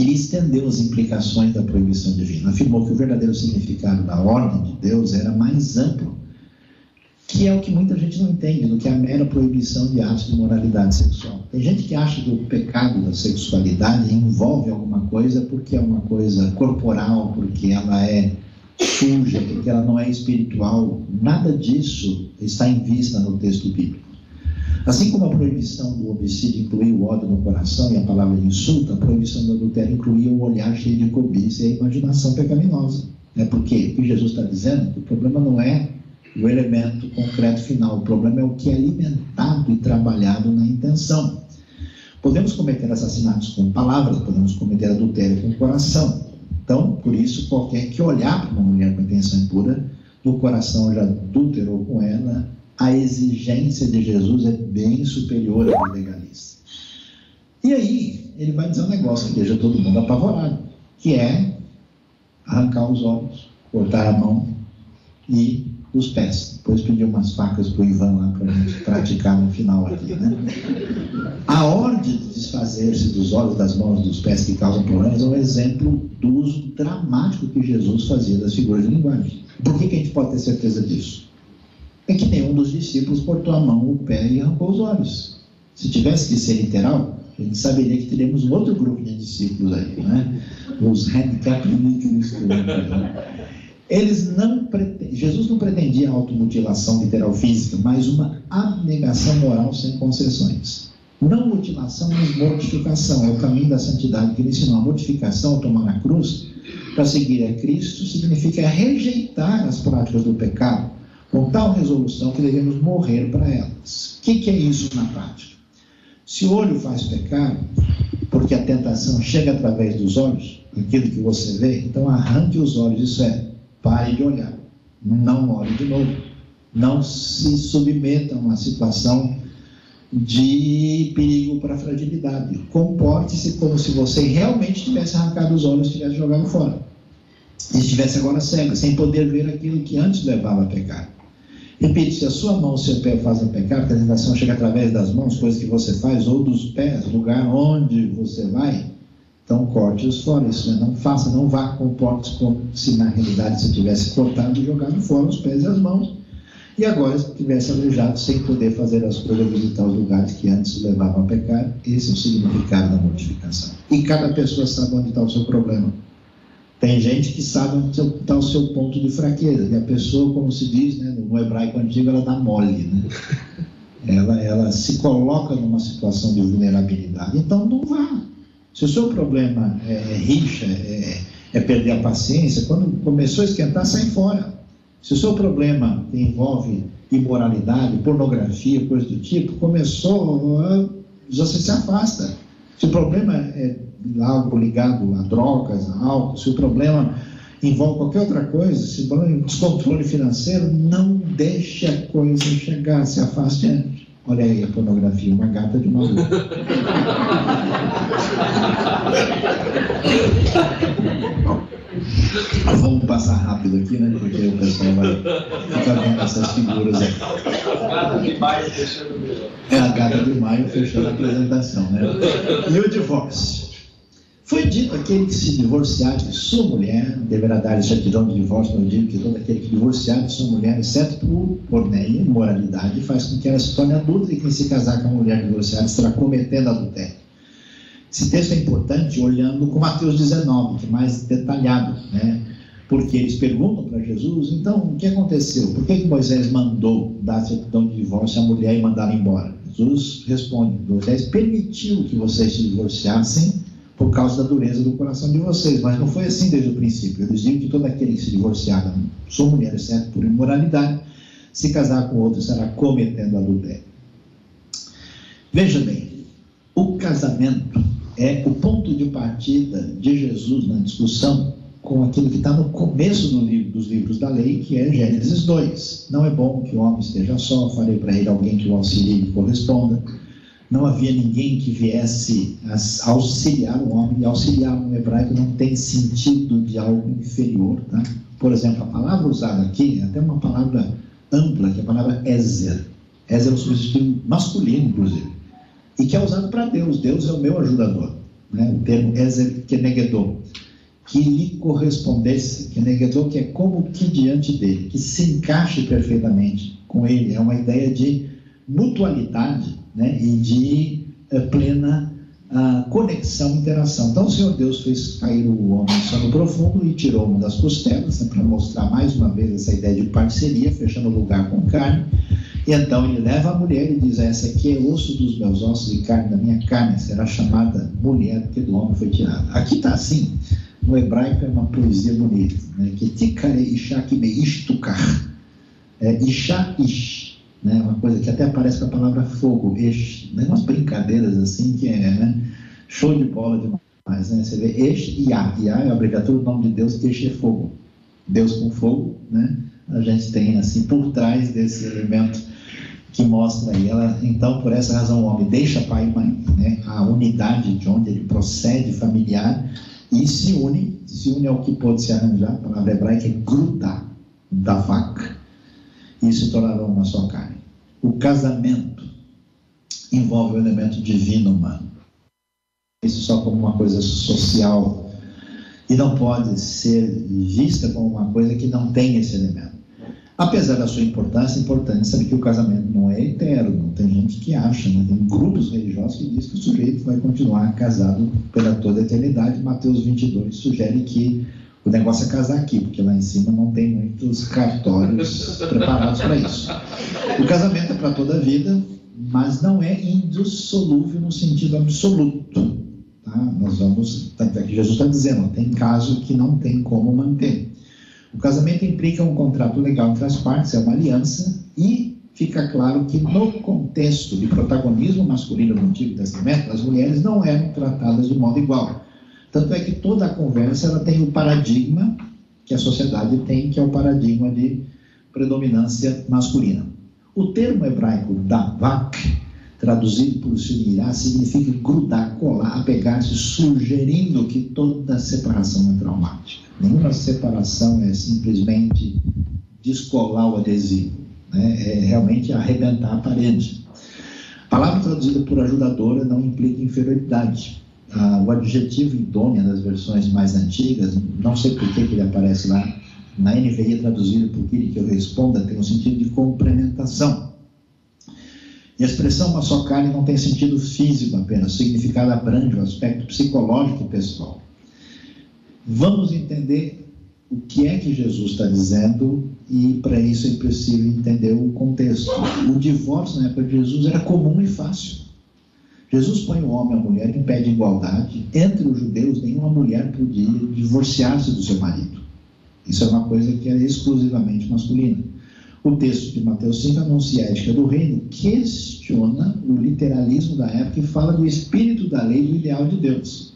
ele estendeu as implicações da proibição divina. Afirmou que o verdadeiro significado da ordem de Deus era mais amplo, que é o que muita gente não entende, do que a mera proibição de atos de moralidade sexual. Tem gente que acha que o pecado da sexualidade envolve alguma coisa porque é uma coisa corporal, porque ela é suja, porque ela não é espiritual. Nada disso está em vista no texto bíblico. Assim como a proibição do homicídio incluía o ódio no coração e a palavra de insulto, a proibição do adultério incluía o olhar cheio de cobiça e a imaginação pecaminosa. É porque o que Jesus está dizendo que o problema não é o elemento concreto final, o problema é o que é alimentado e trabalhado na intenção. Podemos cometer assassinatos com palavras, podemos cometer adultério com coração. Então, por isso, qualquer que olhar para uma mulher com intenção impura, no coração já adulterou com ela, a exigência de Jesus é bem superior à legalista. E aí, ele vai dizer um negócio que deixa todo mundo apavorado, que é arrancar os olhos, cortar a mão e os pés. Depois pedir umas facas para o Ivan lá para a gente praticar no final aqui. Né? A ordem de desfazer-se dos olhos, das mãos dos pés que causam problemas é um exemplo do uso dramático que Jesus fazia das figuras de linguagem. Por que, que a gente pode ter certeza disso? É que nenhum dos discípulos cortou a mão, o pé e arrancou os olhos. Se tivesse que ser literal, a gente saberia que teríamos um outro grupo de discípulos aí, né? Os handicap Eles não pretend... Jesus não pretendia automutilação literal física, mas uma abnegação moral sem concessões. Não mutilação, mas mortificação. É o caminho da santidade que ele ensinou. A mortificação, tomar a cruz, para seguir a Cristo, significa rejeitar as práticas do pecado com tal resolução que devemos morrer para elas. O que, que é isso na prática? Se o olho faz pecar, porque a tentação chega através dos olhos, aquilo que você vê, então arranque os olhos, isso é, pare de olhar, não olhe de novo, não se submeta a uma situação de perigo para fragilidade. Comporte-se como se você realmente tivesse arrancado os olhos, tivesse jogado fora. E estivesse agora cego, sem poder ver aquilo que antes levava a pecar. Repito, se a sua mão ou seu pé fazem pecar, a tentação chega através das mãos, coisas que você faz, ou dos pés, lugar onde você vai, então corte-os fora. Isso né? não faça, não vá, comporte-se como se na realidade você tivesse cortado e jogado fora os pés e as mãos, e agora estivesse aleijado sem poder fazer as coisas, visitar os lugares que antes levavam a pecar. Esse é o significado da mortificação. E cada pessoa sabe onde está o seu problema. Tem gente que sabe onde está o seu ponto de fraqueza. E a pessoa, como se diz né, no hebraico antigo, ela dá mole. Né? Ela, ela se coloca numa situação de vulnerabilidade. Então, não vá. Se o seu problema é, é rixa, é, é, perder a paciência, quando começou a esquentar, sai fora. Se o seu problema envolve imoralidade, pornografia, coisa do tipo, começou, você se afasta. Se o problema é algo ligado a drogas, a álcool, se o problema envolve qualquer outra coisa, se o problema é descontrole financeiro, não deixe a coisa chegar, se afaste antes. Olha aí a pornografia, uma gata de maluco. Vamos passar rápido aqui, né? Porque o pessoal vai ficar vendo essas figuras aí. É a gata de maio fechando a apresentação, né? E o divórcio. Foi dito aquele que se divorciar de sua mulher deverá dar certidão de divórcio, eu digo que todo aquele que divorciar de sua mulher, exceto por porneia, imoralidade, faz com que ela se torne adulta e quem se casar com a mulher divorciada estará cometendo adultério. Esse texto é importante olhando com Mateus 19, que é mais detalhado, né? Porque eles perguntam para Jesus, então, o que aconteceu? Por que, que Moisés mandou dar certidão de divórcio à mulher e mandá-la embora? Jesus responde, Moisés permitiu que vocês se divorciassem por causa da dureza do coração de vocês, mas não foi assim desde o princípio. Eles dizem que todo aquele que se divorciar sua mulher, exceto por imoralidade, se casar com outro será cometendo adultério. Veja bem, o casamento é o ponto de partida de Jesus na discussão com aquilo que está no começo do livro, dos livros da lei, que é Gênesis 2. Não é bom que o homem esteja só, farei para ele alguém que o auxilie e corresponda. Não havia ninguém que viesse auxiliar o homem, e auxiliar no hebraico não tem sentido de algo inferior. Tá? Por exemplo, a palavra usada aqui é até uma palavra ampla, que é a palavra Ezer. Ezer é um substituto masculino, inclusive e que é usado para Deus. Deus é o meu ajudador. Né? O termo Ezer Kenegedon, que lhe correspondesse, Kenegedon, que é como que diante dele, que se encaixe perfeitamente com ele. É uma ideia de mutualidade né? e de uh, plena uh, conexão, interação. Então, o Senhor Deus fez cair o homem no sono profundo e tirou uma das costelas, né? para mostrar mais uma vez essa ideia de parceria, fechando o lugar com carne e então ele leva a mulher e diz: Essa aqui é osso dos meus ossos e carne da minha carne, será chamada mulher, porque do homem foi tirada. Aqui está assim, no hebraico é uma poesia bonita, né? que tikare isha ishtukar. É isha ish, né? uma coisa que até aparece com a palavra fogo, ish, né? umas brincadeiras assim que é né? show de bola demais. Né? Você vê ish e Yah é a abreviatura do nome de Deus, ish é fogo. Deus com fogo, né? a gente tem assim por trás desse elemento que mostra aí. Ela, então, por essa razão, o homem deixa pai e mãe, né, a unidade de onde ele procede familiar e se une, se une ao que pode se arranjar, a palavra hebraica é grudar, davak, e se tornarão uma só carne. O casamento envolve o elemento divino humano. Isso só como uma coisa social e não pode ser vista como uma coisa que não tem esse elemento. Apesar da sua importância, é importante saber que o casamento não é eterno. Tem gente que acha, né? tem grupos religiosos que dizem que o sujeito vai continuar casado pela toda a eternidade. Mateus 22 sugere que o negócio é casar aqui, porque lá em cima não tem muitos cartórios preparados para isso. O casamento é para toda a vida, mas não é indissolúvel no sentido absoluto. Tá? Nós vamos, tanto é que Jesus está dizendo, tem caso que não tem como manter. O casamento implica um contrato legal entre as partes, é uma aliança, e fica claro que no contexto de protagonismo masculino no Antigo Testamento, as mulheres não eram tratadas de modo igual. Tanto é que toda a conversa ela tem o paradigma que a sociedade tem, que é o paradigma de predominância masculina. O termo hebraico davak, traduzido por se unirá, significa grudar, colar, apegar-se, sugerindo que toda separação é traumática. Nenhuma separação é simplesmente descolar o adesivo, né? é realmente arrebentar a parede. A palavra traduzida por ajudadora não implica inferioridade. Ah, o adjetivo idônea das versões mais antigas, não sei por que, ele aparece lá, na NVI traduzido por que eu responda, tem um sentido de complementação. E a expressão uma só carne não tem sentido físico apenas, o significado abrange o aspecto psicológico e pessoal. Vamos entender o que é que Jesus está dizendo e para isso é preciso entender o contexto. O divórcio na época de Jesus era comum e fácil. Jesus põe o homem e a mulher em pé de igualdade. Entre os judeus, nenhuma mulher podia divorciar-se do seu marido. Isso é uma coisa que é exclusivamente masculina. O texto de Mateus 5 anuncia a ética do reino, questiona o literalismo da época e fala do espírito da lei e do ideal de Deus.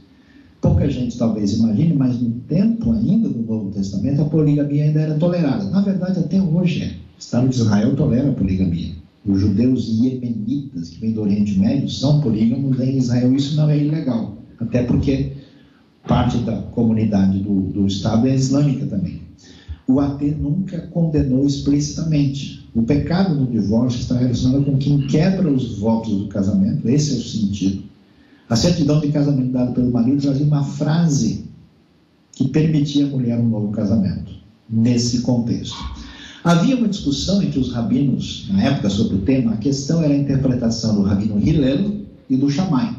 Pouca gente talvez imagine, mas no tempo ainda do Novo Testamento a poligamia ainda era tolerada. Na verdade, até hoje é. O Estado de Israel tolera a poligamia. Os judeus iemenitas, que vêm do Oriente Médio, são polígamos em Israel. Isso não é ilegal, até porque parte da comunidade do, do Estado é islâmica também. O AT nunca condenou explicitamente. O pecado no divórcio está relacionado com quem quebra os votos do casamento, esse é o sentido. A certidão de casamento dada pelo marido trazia uma frase que permitia à mulher um novo casamento, nesse contexto. Havia uma discussão entre os rabinos, na época, sobre o tema. A questão era a interpretação do rabino Hillel e do Shammai.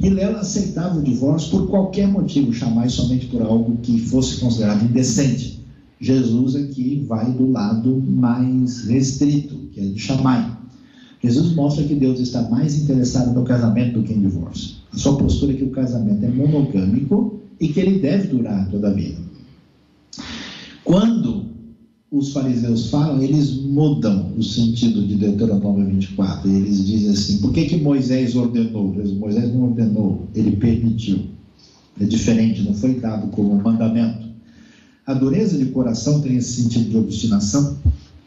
Hillel aceitava o divórcio por qualquer motivo, Shammai somente por algo que fosse considerado indecente. Jesus aqui vai do lado mais restrito, que é de Shammai. Jesus mostra que Deus está mais interessado no casamento do que em divórcio. A sua postura é que o casamento é monogâmico e que ele deve durar toda a vida. Quando os fariseus falam, eles mudam o sentido de Deuteronômio 24. Eles dizem assim: por que, que Moisés ordenou? Moisés não ordenou, ele permitiu. É diferente, não foi dado como mandamento. A dureza de coração tem esse sentido de obstinação.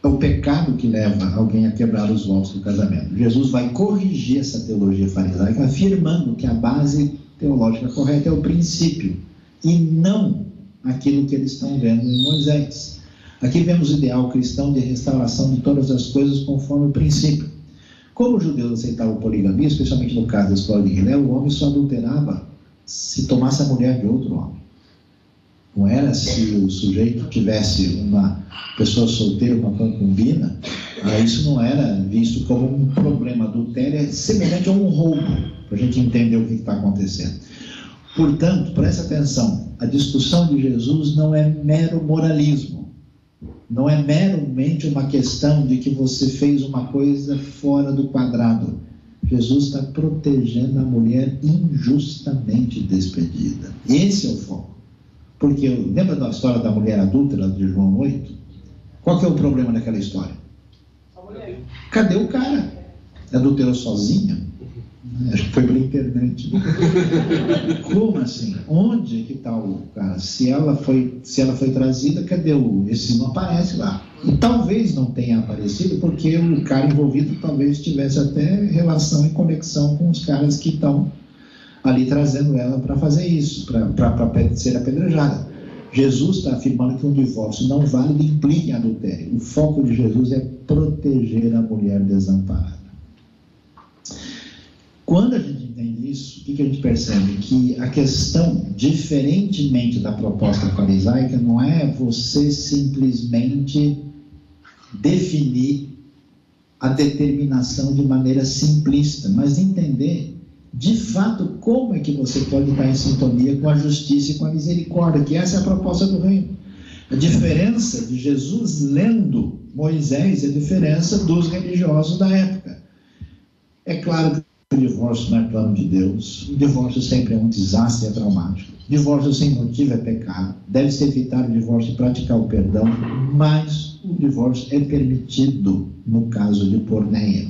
É o pecado que leva alguém a quebrar os votos do casamento. Jesus vai corrigir essa teologia farisaica, afirmando que a base teológica correta é o princípio e não aquilo que eles estão vendo em Moisés. Aqui vemos o ideal cristão de restauração de todas as coisas conforme o princípio. Como os judeus aceitavam poligamia, especialmente no caso da escola de Hillel, o homem só adulterava se tomasse a mulher de outro homem. Não era se o sujeito tivesse uma pessoa solteira, uma concubina, isso não era visto como um problema. Adultério é semelhante a um roubo, para a gente entender o que está acontecendo. Portanto, preste atenção, a discussão de Jesus não é mero moralismo. Não é meramente uma questão de que você fez uma coisa fora do quadrado. Jesus está protegendo a mulher injustamente despedida. Esse é o foco. Porque lembra da história da mulher adúltera de João 8? Qual que é o problema daquela história? Cadê o cara? Adulterou sozinha? Acho que foi pela internet. Como assim? Onde que está o cara? Se ela foi, se ela foi trazida, cadê o? Esse não aparece lá. E talvez não tenha aparecido porque o cara envolvido talvez tivesse até relação e conexão com os caras que estão ali trazendo ela para fazer isso, para ser apedrejada. Jesus está afirmando que um divórcio não válido implica em adultério. O foco de Jesus é proteger a mulher desamparada. Quando a gente entende isso, o que, que a gente percebe? Que a questão, diferentemente da proposta farisaica, não é você simplesmente definir a determinação de maneira simplista, mas entender de fato como é que você pode estar em sintonia com a justiça e com a misericórdia, que essa é a proposta do reino. A diferença de Jesus lendo Moisés é a diferença dos religiosos da época. É claro divórcio não é plano de Deus, o divórcio sempre é um desastre, é traumático. Divórcio sem motivo é pecado, deve-se evitar o divórcio e praticar o perdão, mas o divórcio é permitido no caso de porneia.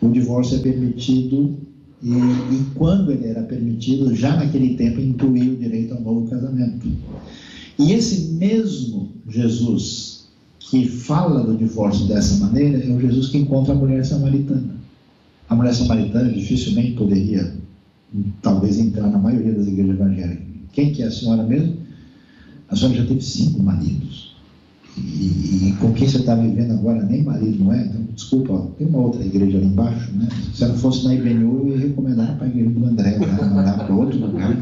O divórcio é permitido e, e, quando ele era permitido, já naquele tempo incluía o direito ao novo casamento. E esse mesmo Jesus que fala do divórcio dessa maneira é o Jesus que encontra a mulher samaritana. A mulher samaritana dificilmente poderia, talvez, entrar na maioria das igrejas evangélicas. Quem que é a senhora mesmo? A senhora já teve cinco maridos. E, e com quem você está vivendo agora, nem marido não é? Então, desculpa, ó, tem uma outra igreja ali embaixo, né? Se ela fosse na IBNU, eu ia recomendar para a igreja do André, né? mandar para outro lugar.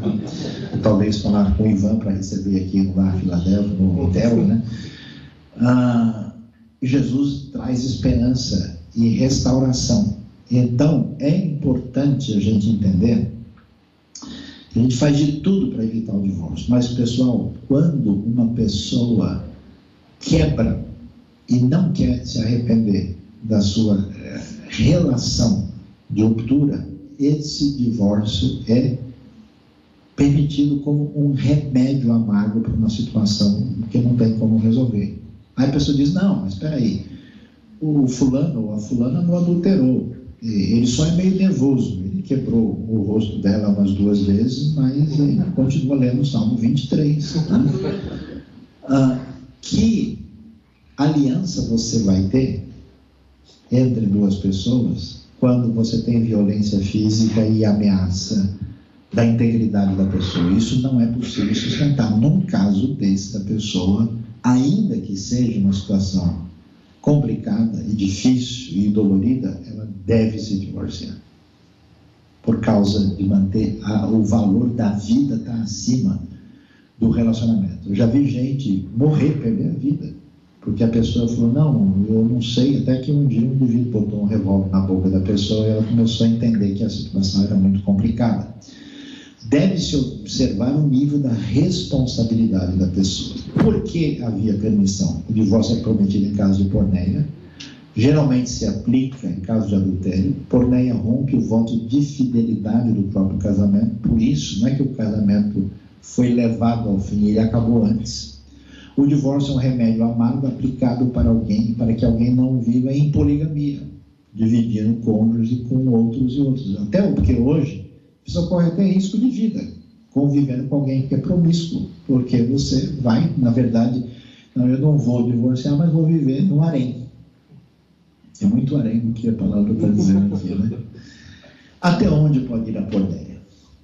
Talvez falar com o Ivan para receber aqui no Lar Filadélfia, no hotel, né? Ah, Jesus traz esperança e restauração. Então, é importante a gente entender a gente faz de tudo para evitar o divórcio. Mas, pessoal, quando uma pessoa quebra e não quer se arrepender da sua eh, relação de ruptura, esse divórcio é permitido como um remédio amargo para uma situação que não tem como resolver. Aí a pessoa diz: não, mas espera aí, o fulano ou a fulana não adulterou, ele só é meio nervoso, ele quebrou o rosto dela umas duas vezes, mas ainda continua lendo o Salmo 23. Né? Ah, que aliança você vai ter entre duas pessoas quando você tem violência física e ameaça da integridade da pessoa? Isso não é possível sustentar. Num caso desse da pessoa, ainda que seja uma situação complicada e difícil e dolorida, ela deve se divorciar. Por causa de manter a, o valor da vida está acima do relacionamento. Eu já vi gente morrer, perder a vida, porque a pessoa falou: Não, eu não sei. Até que um dia um indivíduo botou um revólver na boca da pessoa e ela começou a entender que a situação era muito complicada. Deve-se observar o nível da responsabilidade da pessoa. Por que havia permissão? O divórcio é prometido em caso de porneia. Geralmente se aplica em caso de adultério. Porneia rompe o voto de fidelidade do próprio casamento. Por isso, não é que o casamento foi levado ao fim, ele acabou antes. O divórcio é um remédio amargo aplicado para alguém, para que alguém não viva em poligamia, dividindo cônjuge com outros e outros. Até porque hoje isso corre até risco de vida, convivendo com alguém que é promíscuo, porque você vai, na verdade, não, eu não vou divorciar, mas vou viver no harém. É muito harém do que a palavra está dizendo aqui, né? Até onde pode ir a porneia?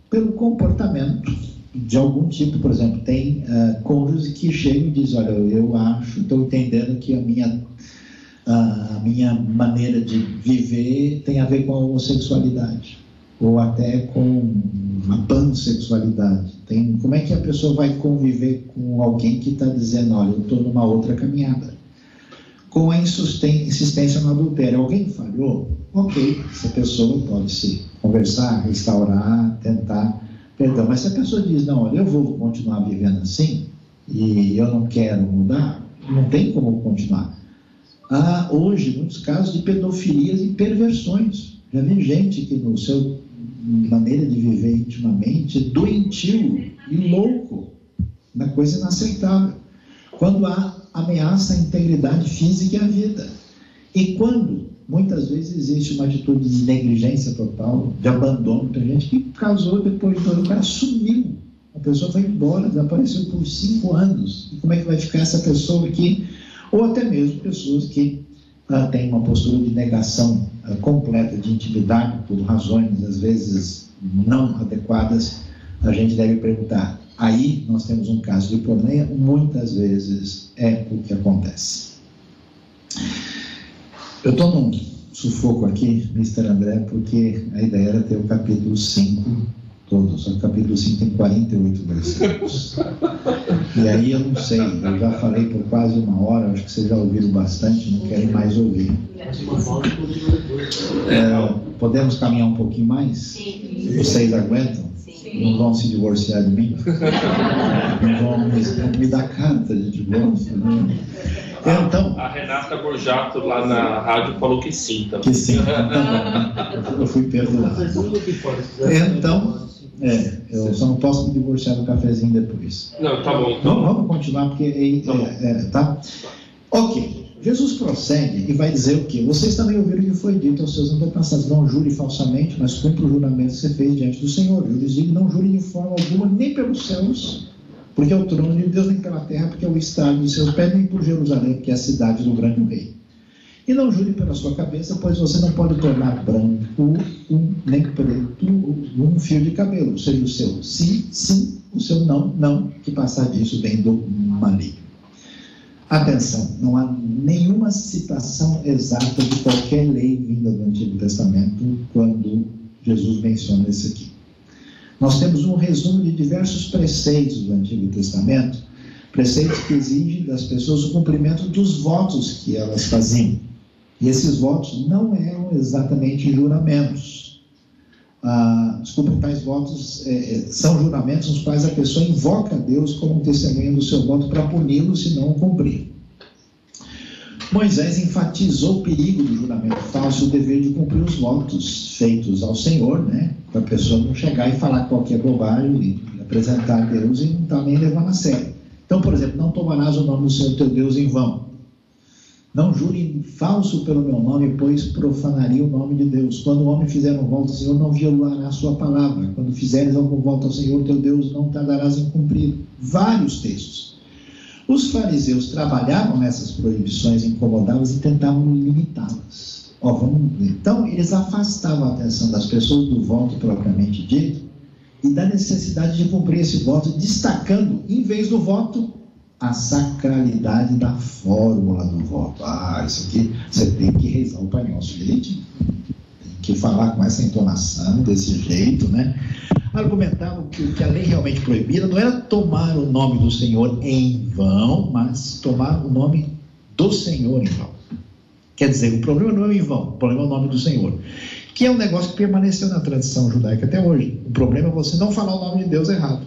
Pelo comportamento de algum tipo, por exemplo, tem uh, que chegam e dizem, olha, eu acho, estou entendendo que a minha, a minha maneira de viver tem a ver com a homossexualidade, ou até com a pansexualidade. Tem, como é que a pessoa vai conviver com alguém que está dizendo, olha, eu estou numa outra caminhada? Com a insistência no adultério. Alguém falhou? Ok, essa pessoa pode se conversar, restaurar, tentar perdão. Mas se a pessoa diz, não, olha, eu vou continuar vivendo assim e eu não quero mudar, não tem como continuar. Há hoje muitos casos de pedofilias e perversões. Já vi gente que no seu maneira de viver intimamente é doentio e louco, uma coisa inaceitável. Quando há ameaça à integridade física e à vida. E quando muitas vezes existe uma atitude de negligência total, de abandono. Tem gente que casou depois de o cara sumiu. A pessoa foi embora, desapareceu por cinco anos. E como é que vai ficar essa pessoa aqui? Ou até mesmo pessoas que têm uma postura de negação ah, completa de intimidade por razões, às vezes, não adequadas. A gente deve perguntar. Aí nós temos um caso de porneia, muitas vezes é o que acontece. Eu estou num sufoco aqui, Mr. André, porque a ideia era ter o capítulo 5 todo, só que o capítulo 5 tem 48 versículos. E aí eu não sei, eu já falei por quase uma hora, acho que vocês já ouviram bastante, não querem mais ouvir. É, podemos caminhar um pouquinho mais? Sim. Vocês aguentam? Sim. Não vão se divorciar de mim? Não vão me, me dar carta de divórcio? Né? Então, a Renata Borjato lá na rádio falou que sim também. Que sim. eu fui perdoado. Então, é, eu só não posso me divorciar do cafezinho depois. Não, tá bom. Então. Vamos, vamos continuar, porque é, tá, é, tá? Ok. Jesus prossegue e vai dizer o que? Vocês também ouviram o que foi dito aos seus antepassados: não jure falsamente, mas cumpra o juramento que você fez diante do Senhor. Eu lhes digo: não jure de forma alguma, nem pelos céus, porque é o trono de Deus nem pela terra, porque é o estádio de seus pés, nem por Jerusalém, porque é a cidade do grande rei. E não jure pela sua cabeça, pois você não pode tornar branco um, nem preto um fio de cabelo. Seja o seu sim, sim, o seu não, não, que passar disso vem do maligno. Atenção, não há nenhuma citação exata de qualquer lei vinda do Antigo Testamento quando Jesus menciona isso aqui. Nós temos um resumo de diversos preceitos do Antigo Testamento, preceitos que exigem das pessoas o cumprimento dos votos que elas faziam. E esses votos não eram exatamente juramentos. Ah, desculpa, tais votos é, é, são juramentos nos quais a pessoa invoca a Deus como testemunha do seu voto para puni-lo se não o cumprir. Moisés enfatizou o perigo do juramento falso e o dever de cumprir os votos feitos ao Senhor, né? Para a pessoa não chegar e falar qualquer bobagem e apresentar a Deus e não estar tá nem levando a sério. Então, por exemplo, não tomarás o nome do Senhor teu Deus em vão. Não jure falso pelo meu nome, pois profanaria o nome de Deus. Quando o homem fizer um voto ao Senhor, não violará a sua palavra. Quando fizeres algum voto ao Senhor, teu Deus, não tardarás em cumprir. Vários textos. Os fariseus trabalhavam nessas proibições incomodadas e tentavam limitá-las. Então, eles afastavam a atenção das pessoas do voto propriamente dito e da necessidade de cumprir esse voto, destacando, em vez do voto, a sacralidade da fórmula do voto. Ah, isso aqui você tem que rezar o Pai Nosso direitinho. Tem que falar com essa entonação, desse jeito, né? Argumentavam que o que a lei realmente proibia não era tomar o nome do Senhor em vão, mas tomar o nome do Senhor em vão. Quer dizer, o problema não é em vão, o problema é o nome do Senhor. Que é um negócio que permaneceu na tradição judaica até hoje. O problema é você não falar o nome de Deus errado.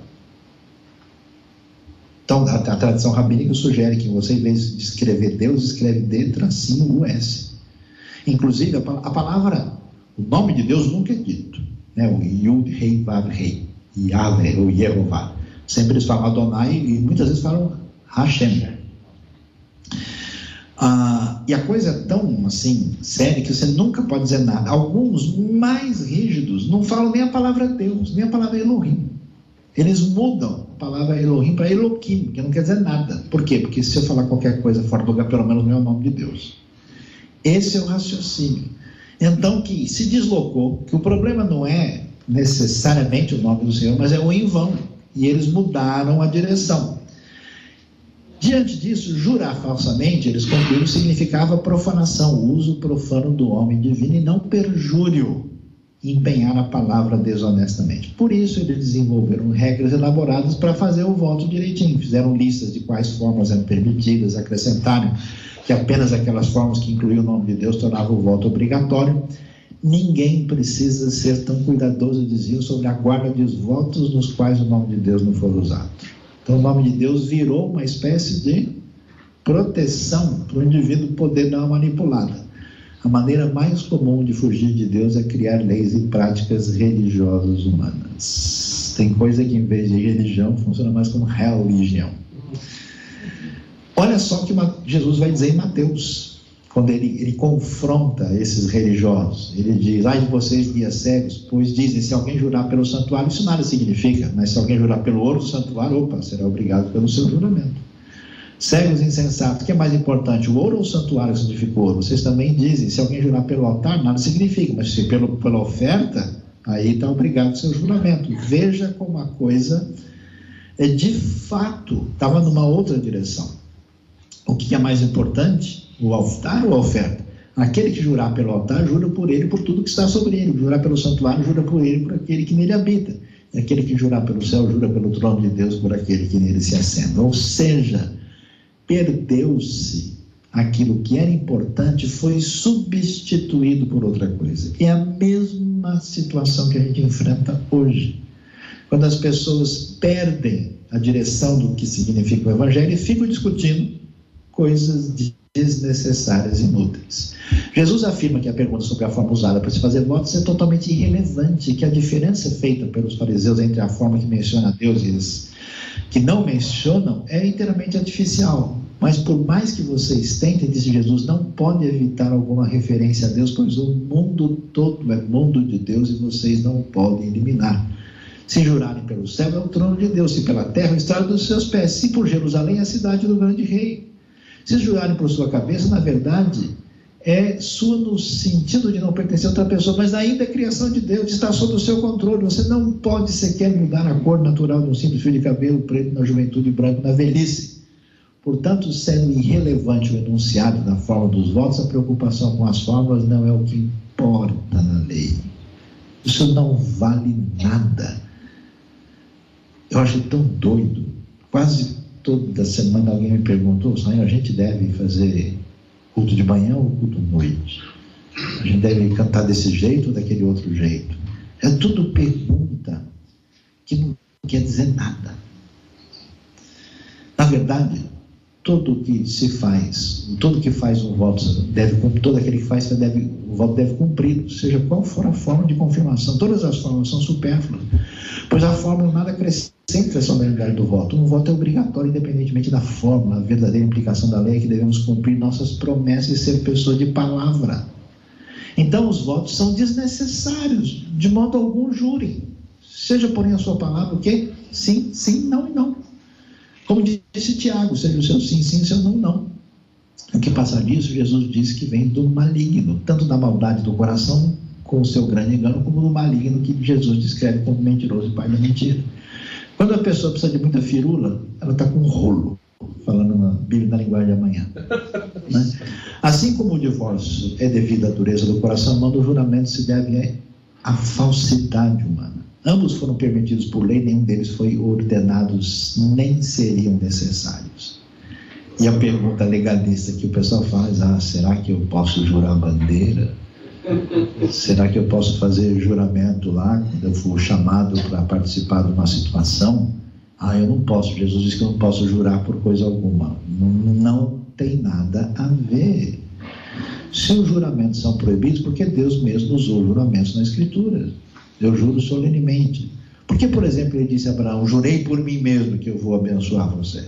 Então, a, a tradição rabínica sugere que você, em vez de escrever Deus, escreve D, tracinho, US. Inclusive, a, a, palavra, o nome de Deus nunca é dito. Né? O Yud, Rei, Vav, Rei. Yahweh, ou Yehová. Sempre eles falam Adonai e muitas vezes falam Hashem. Ah, e a coisa é tão assim séria que você nunca pode dizer nada. Alguns mais rígidos não falam nem a palavra Deus, nem a palavra Elohim. Eles mudam a palavra Elohim para Elohim, que não quer dizer nada. Por quê? Porque se eu falar qualquer coisa fora do lugar, pelo menos não é o nome de Deus. Esse é o raciocínio. Então, que se deslocou, que o problema não é necessariamente o nome do Senhor, mas é o em vão. E eles mudaram a direção. Diante disso, jurar falsamente, eles concluíram, significava profanação, uso profano do homem divino e não perjúrio empenhar a palavra desonestamente. Por isso, eles desenvolveram regras elaboradas para fazer o voto direitinho. Fizeram listas de quais formas eram permitidas, acrescentaram que apenas aquelas formas que incluíam o nome de Deus tornavam o voto obrigatório. Ninguém precisa ser tão cuidadoso, diziam, sobre a guarda dos votos nos quais o nome de Deus não for usado. Então, o nome de Deus virou uma espécie de proteção para o indivíduo poder dar uma manipulada. A maneira mais comum de fugir de Deus é criar leis e práticas religiosas humanas. Tem coisa que, em vez de religião, funciona mais como religião. Olha só o que Jesus vai dizer em Mateus, quando ele, ele confronta esses religiosos. Ele diz: Ai de vocês, guias cegos, pois dizem: se alguém jurar pelo santuário, isso nada significa, mas se alguém jurar pelo ouro do santuário, opa, será obrigado pelo seu juramento. Cegos insensatos, o que é mais importante, o ouro ou o santuário que significa ouro? Vocês também dizem, se alguém jurar pelo altar, nada significa, mas se pelo, pela oferta, aí está obrigado o seu juramento. Veja como a coisa, é, de fato, estava numa outra direção. O que é mais importante, o altar ou a oferta? Aquele que jurar pelo altar, jura por ele, por tudo que está sobre ele. Jurar pelo santuário, jura por ele, por aquele que nele habita. Aquele que jurar pelo céu, jura pelo trono de Deus, por aquele que nele se assenta. Ou seja, perdeu-se aquilo que era importante, foi substituído por outra coisa. É a mesma situação que a gente enfrenta hoje. Quando as pessoas perdem a direção do que significa o Evangelho e ficam discutindo coisas desnecessárias e inúteis. Jesus afirma que a pergunta sobre a forma usada para se fazer votos é totalmente irrelevante, que a diferença feita pelos fariseus entre a forma que menciona Deus e as que não mencionam é inteiramente artificial. Mas por mais que vocês tentem, disse Jesus, não pode evitar alguma referência a Deus, pois o mundo todo é mundo de Deus e vocês não podem eliminar. Se jurarem pelo céu, é o trono de Deus, se pela terra, o estado dos seus pés, se por Jerusalém, é a cidade do grande rei. Se jurarem por sua cabeça, na verdade, é sua no sentido de não pertencer a outra pessoa, mas ainda é criação de Deus, está sob o seu controle. Você não pode sequer mudar a cor natural de um simples fio de cabelo preto na juventude e branco na velhice. Portanto, sendo irrelevante o enunciado da forma dos votos, a preocupação com as fórmulas não é o que importa na lei. Isso não vale nada. Eu acho tão doido. Quase toda semana alguém me perguntou, Senhor, a gente deve fazer culto de manhã ou culto de noite? A gente deve cantar desse jeito ou daquele outro jeito? É tudo pergunta que não quer dizer nada. Na verdade, tudo que se faz, todo que faz um voto deve todo aquele que faz deve, o voto deve cumprir, seja qual for a forma de confirmação. Todas as formas são supérfluas, pois a fórmula nada acrescenta a solenidade do voto. Um voto é obrigatório, independentemente da forma, a verdadeira implicação da lei é que devemos cumprir nossas promessas e ser pessoa de palavra. Então, os votos são desnecessários, de modo algum jurem. Seja, porém, a sua palavra o quê? Sim, sim, não e não. Como disse Tiago, seja o seu sim, sim, seu não, não. O que passa disso, Jesus disse que vem do maligno, tanto da maldade do coração, com o seu grande engano, como do maligno que Jesus descreve como mentiroso e pai da mentira. Quando a pessoa precisa de muita firula, ela está com um rolo, falando na Bíblia na linguagem de amanhã. Né? Assim como o divórcio é devido à dureza do coração o juramento se deve à falsidade humana. Ambos foram permitidos por lei, nenhum deles foi ordenado, nem seriam necessários. E a pergunta legalista que o pessoal faz: ah, será que eu posso jurar bandeira? Será que eu posso fazer juramento lá, quando eu for chamado para participar de uma situação? Ah, eu não posso. Jesus disse que eu não posso jurar por coisa alguma. Não, não tem nada a ver. Se os juramentos são proibidos, porque Deus mesmo usou juramentos na Escritura. Eu juro solenemente. Porque, por exemplo, ele disse a Abraão: Jurei por mim mesmo que eu vou abençoar você.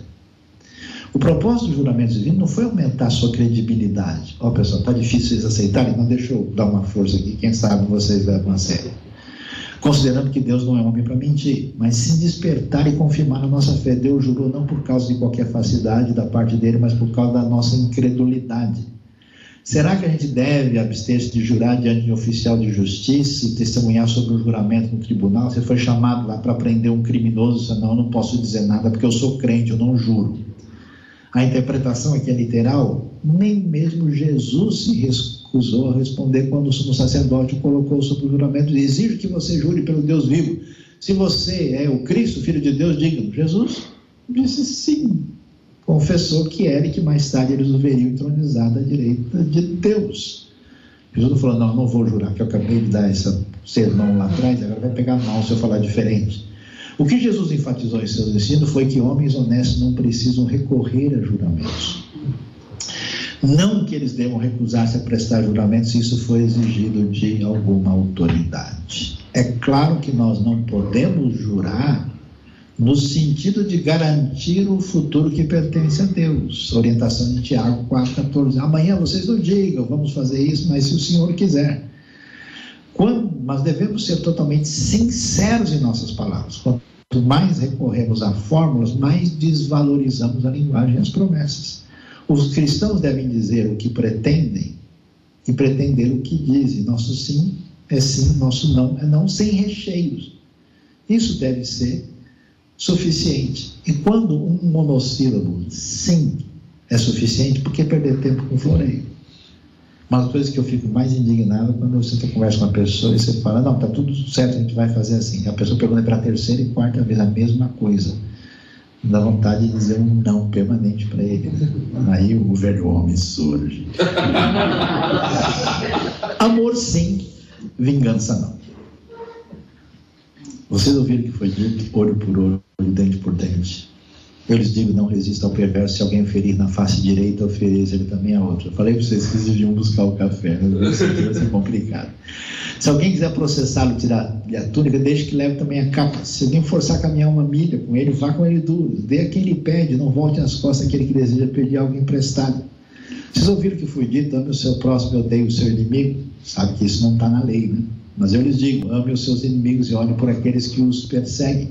O propósito do juramento divino não foi aumentar a sua credibilidade. Ó, oh, pessoal, está difícil vocês aceitarem, então deixa eu dar uma força aqui, quem sabe vocês levam a sério. Considerando que Deus não é homem para mentir, mas sim despertar e confirmar a nossa fé. Deus jurou não por causa de qualquer facilidade da parte dele, mas por causa da nossa incredulidade. Será que a gente deve abster-se de jurar diante de um oficial de justiça e testemunhar sobre o juramento no tribunal? Você foi chamado lá para prender um criminoso, você não, eu não posso dizer nada porque eu sou crente, eu não juro. A interpretação aqui é literal, nem mesmo Jesus se recusou a responder quando o sumo sacerdote colocou sobre o juramento e exige que você jure pelo Deus vivo. Se você é o Cristo, filho de Deus, diga Jesus disse sim confessou que era e que mais tarde eles o veriam entronizado à direita de Deus. Jesus falou, não, não vou jurar, que eu acabei de dar esse sermão lá atrás, agora vai pegar mal se eu falar diferente. O que Jesus enfatizou em seus ensinos foi que homens honestos não precisam recorrer a juramentos. Não que eles devam recusar-se a prestar juramentos se isso for exigido de alguma autoridade. É claro que nós não podemos jurar no sentido de garantir o futuro que pertence a Deus. Orientação de Tiago 4,14. Amanhã vocês não digam, vamos fazer isso, mas se o Senhor quiser. Quando, mas devemos ser totalmente sinceros em nossas palavras. Quanto mais recorremos a fórmulas, mais desvalorizamos a linguagem e as promessas. Os cristãos devem dizer o que pretendem e pretender o que dizem. Nosso sim é sim, nosso não é não, sem recheios. Isso deve ser suficiente. E quando um monossílabo sim é suficiente, por que perder tempo com floreio? Uma das coisas que eu fico mais indignado quando você está conversa com uma pessoa e você fala, não, está tudo certo, a gente vai fazer assim. A pessoa pergunta para a terceira e quarta vez a mesma coisa. Dá vontade de dizer um não permanente para ele. Aí o velho homem surge. Amor sim, vingança não. Vocês ouviram que foi dito olho por olho, dente por dente. Eu lhes digo, não resista ao perverso. Se alguém ferir na face direita, ofereça ele também a outra. Falei para vocês que vocês deviam buscar o café, né? Isso vai ser complicado. Se alguém quiser processá-lo, tirar a túnica, deixe que leve também a capa. Se alguém forçar a caminhar uma milha com ele, vá com ele duro. Dê a quem lhe pede, não volte as costas àquele que deseja pedir algo emprestado. Vocês ouviram que foi dito, ame o seu próximo, odeie o seu inimigo? Sabe que isso não está na lei, né? Mas eu lhes digo: ame os seus inimigos e olhe por aqueles que os perseguem.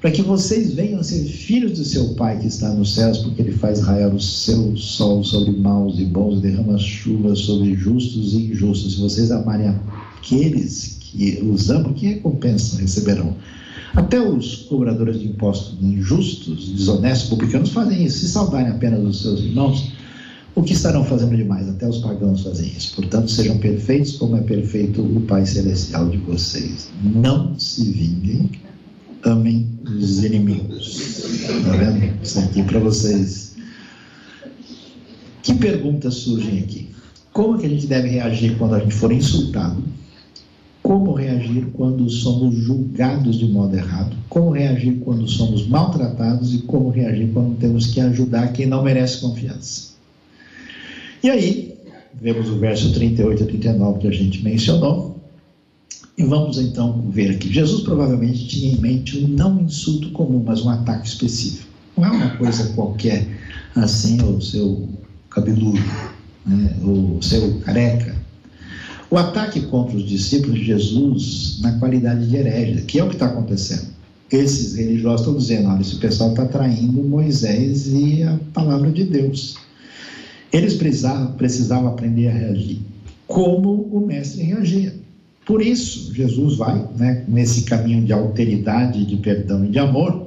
para que vocês venham a ser filhos do seu Pai que está nos céus, porque ele faz raiar o seu sol sobre maus e bons e derrama chuva sobre justos e injustos. Se vocês amarem aqueles que os amam, que recompensa receberão? Até os cobradores de impostos injustos, desonestos, publicanos fazem isso. Se saudarem apenas os seus irmãos, o que estarão fazendo demais? Até os pagãos fazem isso. Portanto, sejam perfeitos como é perfeito o Pai Celestial de vocês. Não se vinguem amem os inimigos. Está vendo? Isso aqui para vocês. Que perguntas surgem aqui? Como que a gente deve reagir quando a gente for insultado? Como reagir quando somos julgados de modo errado? Como reagir quando somos maltratados? E como reagir quando temos que ajudar quem não merece confiança? E aí, vemos o verso 38 a 39 que a gente mencionou. E vamos então ver aqui. Jesus provavelmente tinha em mente um não insulto comum, mas um ataque específico. Não é uma coisa qualquer assim, o seu cabeludo, né, o seu careca. O ataque contra os discípulos de Jesus na qualidade de herege, que é o que está acontecendo. Esses religiosos estão dizendo: olha, esse pessoal está traindo Moisés e a palavra de Deus. Eles precisavam, precisavam aprender a reagir como o mestre reagia. Por isso, Jesus vai né, nesse caminho de alteridade, de perdão e de amor,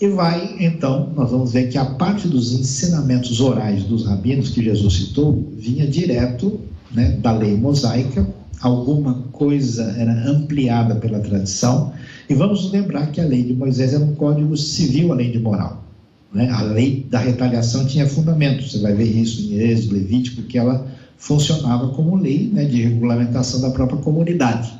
e vai, então, nós vamos ver que a parte dos ensinamentos orais dos rabinos que Jesus citou vinha direto né, da lei mosaica, alguma coisa era ampliada pela tradição, e vamos lembrar que a lei de Moisés era um código civil, além de moral. Né? A lei da retaliação tinha fundamento, você vai ver isso em Êxodo, Levítico, que ela funcionava como lei né, de regulamentação da própria comunidade.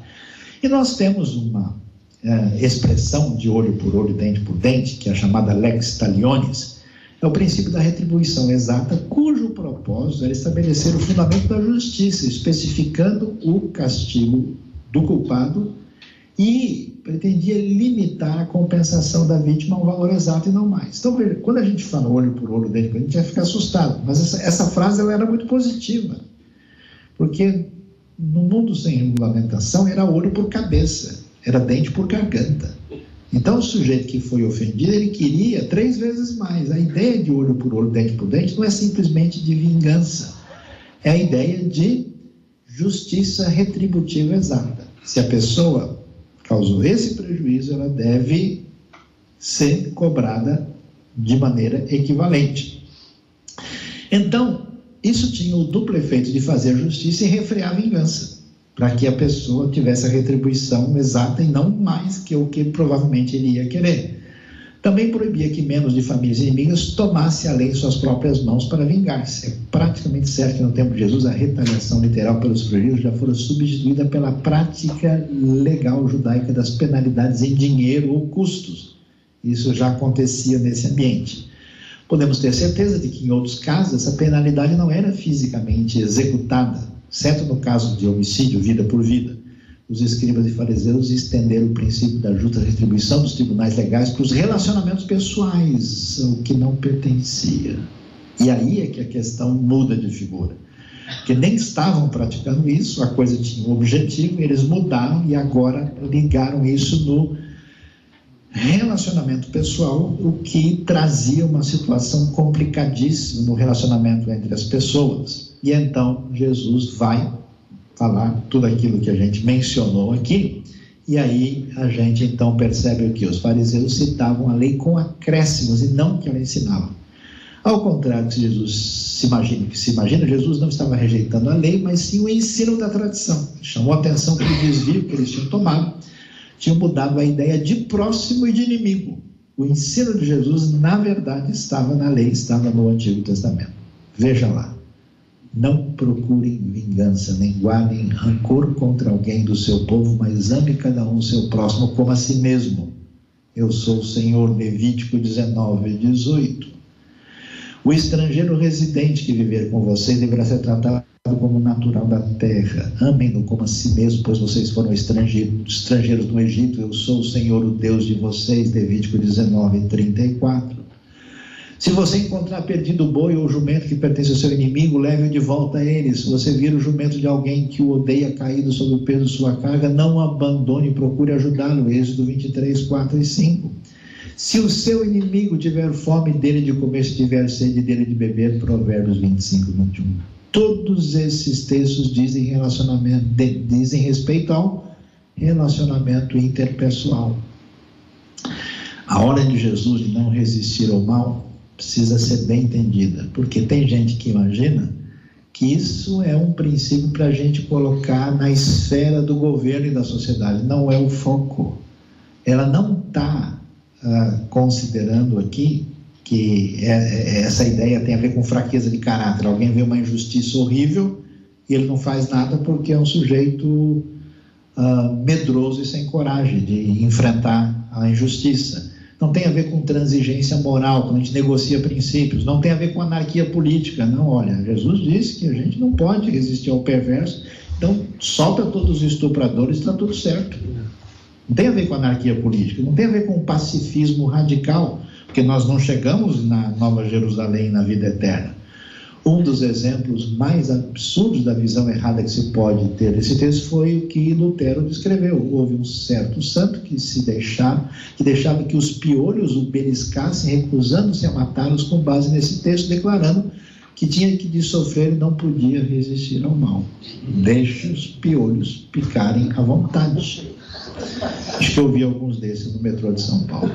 E nós temos uma é, expressão de olho por olho, dente por dente, que é a chamada lex talionis, é o princípio da retribuição exata, cujo propósito era estabelecer o fundamento da justiça, especificando o castigo do culpado e pretendia limitar a compensação da vítima a um valor exato e não mais. Então, quando a gente fala olho por olho, dente, a gente vai ficar assustado, mas essa, essa frase ela era muito positiva. Porque no mundo sem regulamentação era olho por cabeça, era dente por garganta. Então o sujeito que foi ofendido, ele queria três vezes mais. A ideia de olho por olho, dente por dente, não é simplesmente de vingança. É a ideia de justiça retributiva exata. Se a pessoa causou esse prejuízo, ela deve ser cobrada de maneira equivalente. Então, isso tinha o duplo efeito de fazer justiça e refrear a vingança, para que a pessoa tivesse a retribuição exata e não mais que o que provavelmente ele ia querer. Também proibia que membros de famílias inimigas tomassem a lei em suas próprias mãos para vingar-se. É praticamente certo que no tempo de Jesus a retaliação literal pelos prejuízos já fora substituída pela prática legal judaica das penalidades em dinheiro ou custos. Isso já acontecia nesse ambiente podemos ter certeza de que em outros casos essa penalidade não era fisicamente executada, exceto no caso de homicídio, vida por vida. Os escribas e fariseus estenderam o princípio da justa retribuição dos tribunais legais para os relacionamentos pessoais, o que não pertencia. E aí é que a questão muda de figura. Porque nem estavam praticando isso, a coisa tinha um objetivo, eles mudaram e agora ligaram isso no relacionamento pessoal, o que trazia uma situação complicadíssima no relacionamento entre as pessoas. E então Jesus vai falar tudo aquilo que a gente mencionou aqui. E aí a gente então percebe que os fariseus citavam a lei com acréscimos e não que ela ensinava. Ao contrário que Jesus se imagina, que se imagina, Jesus não estava rejeitando a lei, mas sim o ensino da tradição. Chamou a atenção para o desvio que eles tinham tomado tinham mudado a ideia de próximo e de inimigo. O ensino de Jesus, na verdade, estava na lei, estava no Antigo Testamento. Veja lá. Não procurem vingança, nem guardem rancor contra alguém do seu povo, mas ame cada um seu próximo como a si mesmo. Eu sou o Senhor, Levítico 19, 18. O estrangeiro residente que viver com vocês deverá ser tratado como natural da terra. Amem-no como a si mesmo, pois vocês foram estrangeiros, estrangeiros no Egito. Eu sou o Senhor, o Deus de vocês. Levítico 19, 34. Se você encontrar perdido o boi ou o jumento que pertence ao seu inimigo, leve-o de volta a ele. Se você vir o jumento de alguém que o odeia caído sob o peso de sua carga, não abandone, procure ajudá-lo. Êxodo 23, 4 e 5. Se o seu inimigo tiver fome, dele de comer, se tiver sede, dele de beber. Provérbios 25, 21. Todos esses textos dizem relacionamento, dizem respeito ao relacionamento interpessoal. A ordem de Jesus de não resistir ao mal precisa ser bem entendida, porque tem gente que imagina que isso é um princípio para a gente colocar na esfera do governo e da sociedade. Não é o foco. Ela não está uh, considerando aqui que é, é, essa ideia tem a ver com fraqueza de caráter. Alguém vê uma injustiça horrível e ele não faz nada porque é um sujeito uh, medroso e sem coragem de enfrentar a injustiça. Não tem a ver com transigência moral, quando a gente negocia princípios. Não tem a ver com anarquia política. Não, olha, Jesus disse que a gente não pode resistir ao perverso. Então, solta todos os estupradores, está tudo certo. Não tem a ver com anarquia política, não tem a ver com pacifismo radical porque nós não chegamos na Nova Jerusalém na vida eterna. Um dos exemplos mais absurdos da visão errada que se pode ter desse texto foi o que Lutero descreveu. Houve um certo santo que se deixava, que deixava que os piolhos o beliscassem, recusando-se a matá-los com base nesse texto, declarando que tinha que de sofrer e não podia resistir ao mal. Deixe os piolhos picarem à vontade. Acho que eu vi alguns desses no metrô de São Paulo.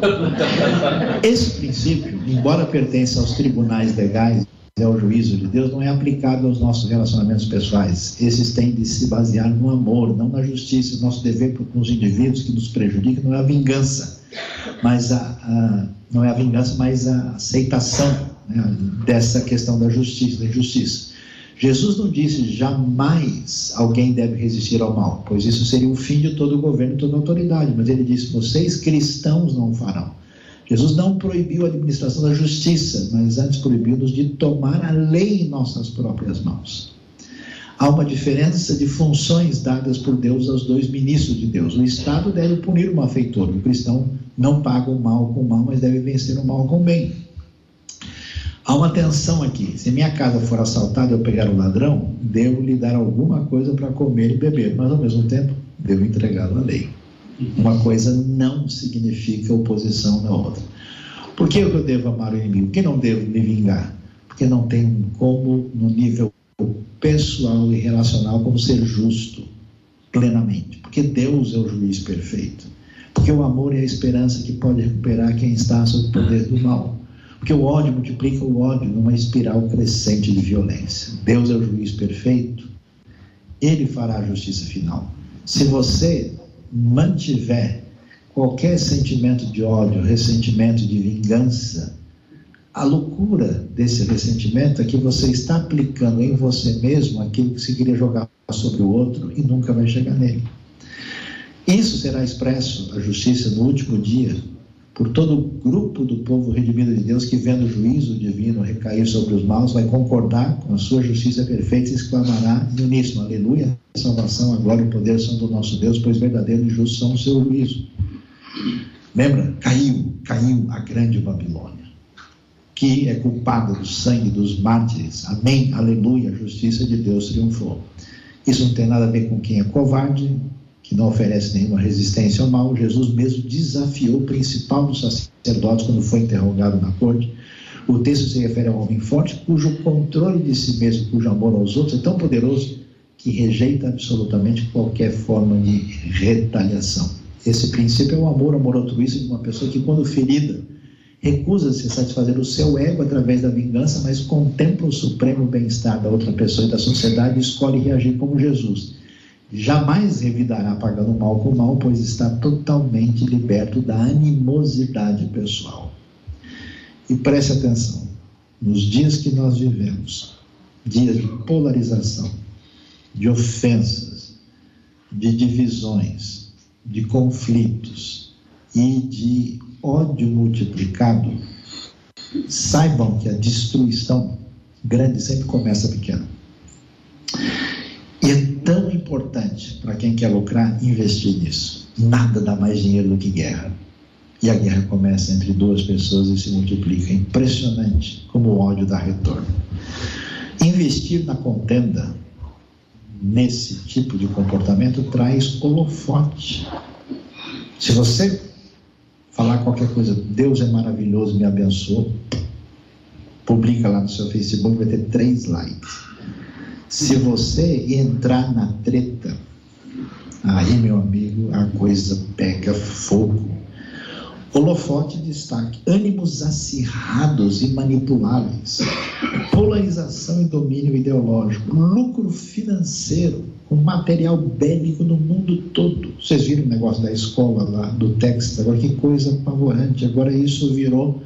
Esse princípio, embora pertença aos tribunais legais e ao juízo de Deus, não é aplicado aos nossos relacionamentos pessoais. Esses têm de se basear no amor, não na justiça. Nosso dever com os indivíduos que nos prejudicam não é a vingança, mas a, a não é a vingança, mas a aceitação né, dessa questão da justiça, da injustiça. Jesus não disse jamais alguém deve resistir ao mal, pois isso seria o fim de todo o governo toda autoridade, mas ele disse: vocês cristãos não farão. Jesus não proibiu a administração da justiça, mas antes proibiu-nos de tomar a lei em nossas próprias mãos. Há uma diferença de funções dadas por Deus aos dois ministros de Deus. O Estado deve punir o malfeitor, o cristão não paga o mal com o mal, mas deve vencer o mal com o bem. Há uma tensão aqui. Se minha casa for assaltada e eu pegar o ladrão, devo lhe dar alguma coisa para comer e beber, mas ao mesmo tempo devo entregá-lo à lei. Uma coisa não significa oposição na outra. Por que eu devo amar o inimigo? Por que não devo me vingar? Porque não tenho como, no nível pessoal e relacional, como ser justo plenamente. Porque Deus é o juiz perfeito. Porque o amor é a esperança que pode recuperar quem está sob o poder do mal. Porque o ódio multiplica o ódio numa espiral crescente de violência. Deus é o juiz perfeito, ele fará a justiça final. Se você mantiver qualquer sentimento de ódio, ressentimento, de vingança, a loucura desse ressentimento é que você está aplicando em você mesmo aquilo que se queria jogar sobre o outro e nunca vai chegar nele. Isso será expresso, a justiça, no último dia, por todo o grupo do povo redimido de Deus que, vendo o juízo divino recair sobre os maus, vai concordar com a sua justiça perfeita e exclamará no uníssono: Aleluia, a salvação, a glória e o poder são do nosso Deus, pois verdadeiro e justo são o seu juízo. Lembra? Caiu, caiu a grande Babilônia, que é culpada do sangue dos mártires. Amém, aleluia, a justiça de Deus triunfou. Isso não tem nada a ver com quem é covarde, que não oferece nenhuma resistência ao mal, Jesus mesmo desafiou o principal dos sacerdotes quando foi interrogado na corte. O texto se refere a um homem forte cujo controle de si mesmo, cujo amor aos outros é tão poderoso que rejeita absolutamente qualquer forma de retaliação. Esse princípio é o amor, amor altruísta de uma pessoa que, quando ferida, recusa-se a satisfazer o seu ego através da vingança, mas contempla o supremo bem-estar da outra pessoa e da sociedade e escolhe reagir como Jesus jamais revidará pagando mal com mal, pois está totalmente liberto da animosidade pessoal. E preste atenção, nos dias que nós vivemos, dias de polarização, de ofensas, de divisões, de conflitos e de ódio multiplicado, saibam que a destruição grande sempre começa pequena. E é tão importante para quem quer lucrar investir nisso. Nada dá mais dinheiro do que guerra. E a guerra começa entre duas pessoas e se multiplica. É impressionante como o ódio dá retorno. Investir na contenda, nesse tipo de comportamento, traz holofote. Se você falar qualquer coisa, Deus é maravilhoso, me abençoa, publica lá no seu Facebook, vai ter três likes. Se você entrar na treta, aí, meu amigo, a coisa pega fogo. Holofote de destaque, ânimos acirrados e manipuláveis, polarização e domínio ideológico, lucro financeiro com material bélico no mundo todo. Vocês viram o negócio da escola lá, do texto, agora que coisa apavorante. Agora isso virou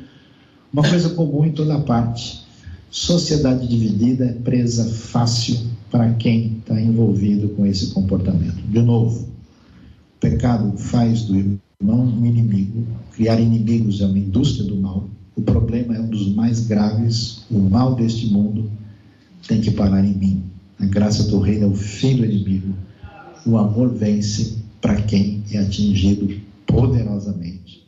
uma coisa comum em toda parte. Sociedade dividida é presa fácil para quem está envolvido com esse comportamento. De novo, o pecado faz do irmão um inimigo. Criar inimigos é uma indústria do mal. O problema é um dos mais graves. O mal deste mundo tem que parar em mim. A graça do reino é o fim do inimigo. O amor vence para quem é atingido poderosamente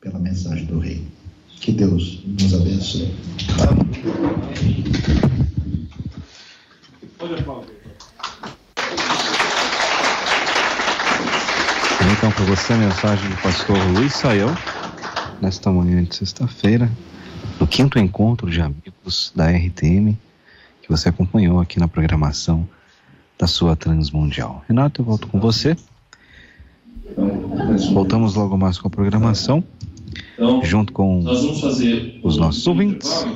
pela mensagem do reino. Que Deus nos abençoe. Então, para você, a mensagem do pastor Luiz Saião, nesta manhã de sexta-feira, no quinto encontro de amigos da RTM, que você acompanhou aqui na programação da sua Transmundial. Renato, eu volto com você. Voltamos logo mais com a programação. Então, junto com os nossos ouvintes.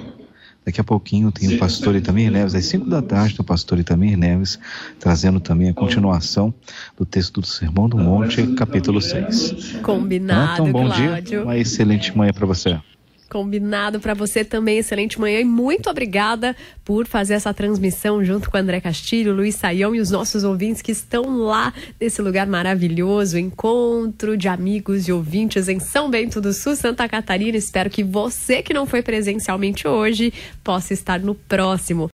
Daqui a pouquinho tem o pastor Itamir Neves, às 5 da tarde, tem o pastor Itamir Neves, trazendo também a continuação do texto do Sermão do Monte, capítulo 6. Combinado, então, bom Cláudio. dia, uma excelente manhã para você. Combinado para você também, excelente manhã e muito obrigada por fazer essa transmissão junto com André Castilho, Luiz Saião e os nossos ouvintes que estão lá nesse lugar maravilhoso, encontro de amigos e ouvintes em São Bento do Sul, Santa Catarina. Espero que você que não foi presencialmente hoje possa estar no próximo.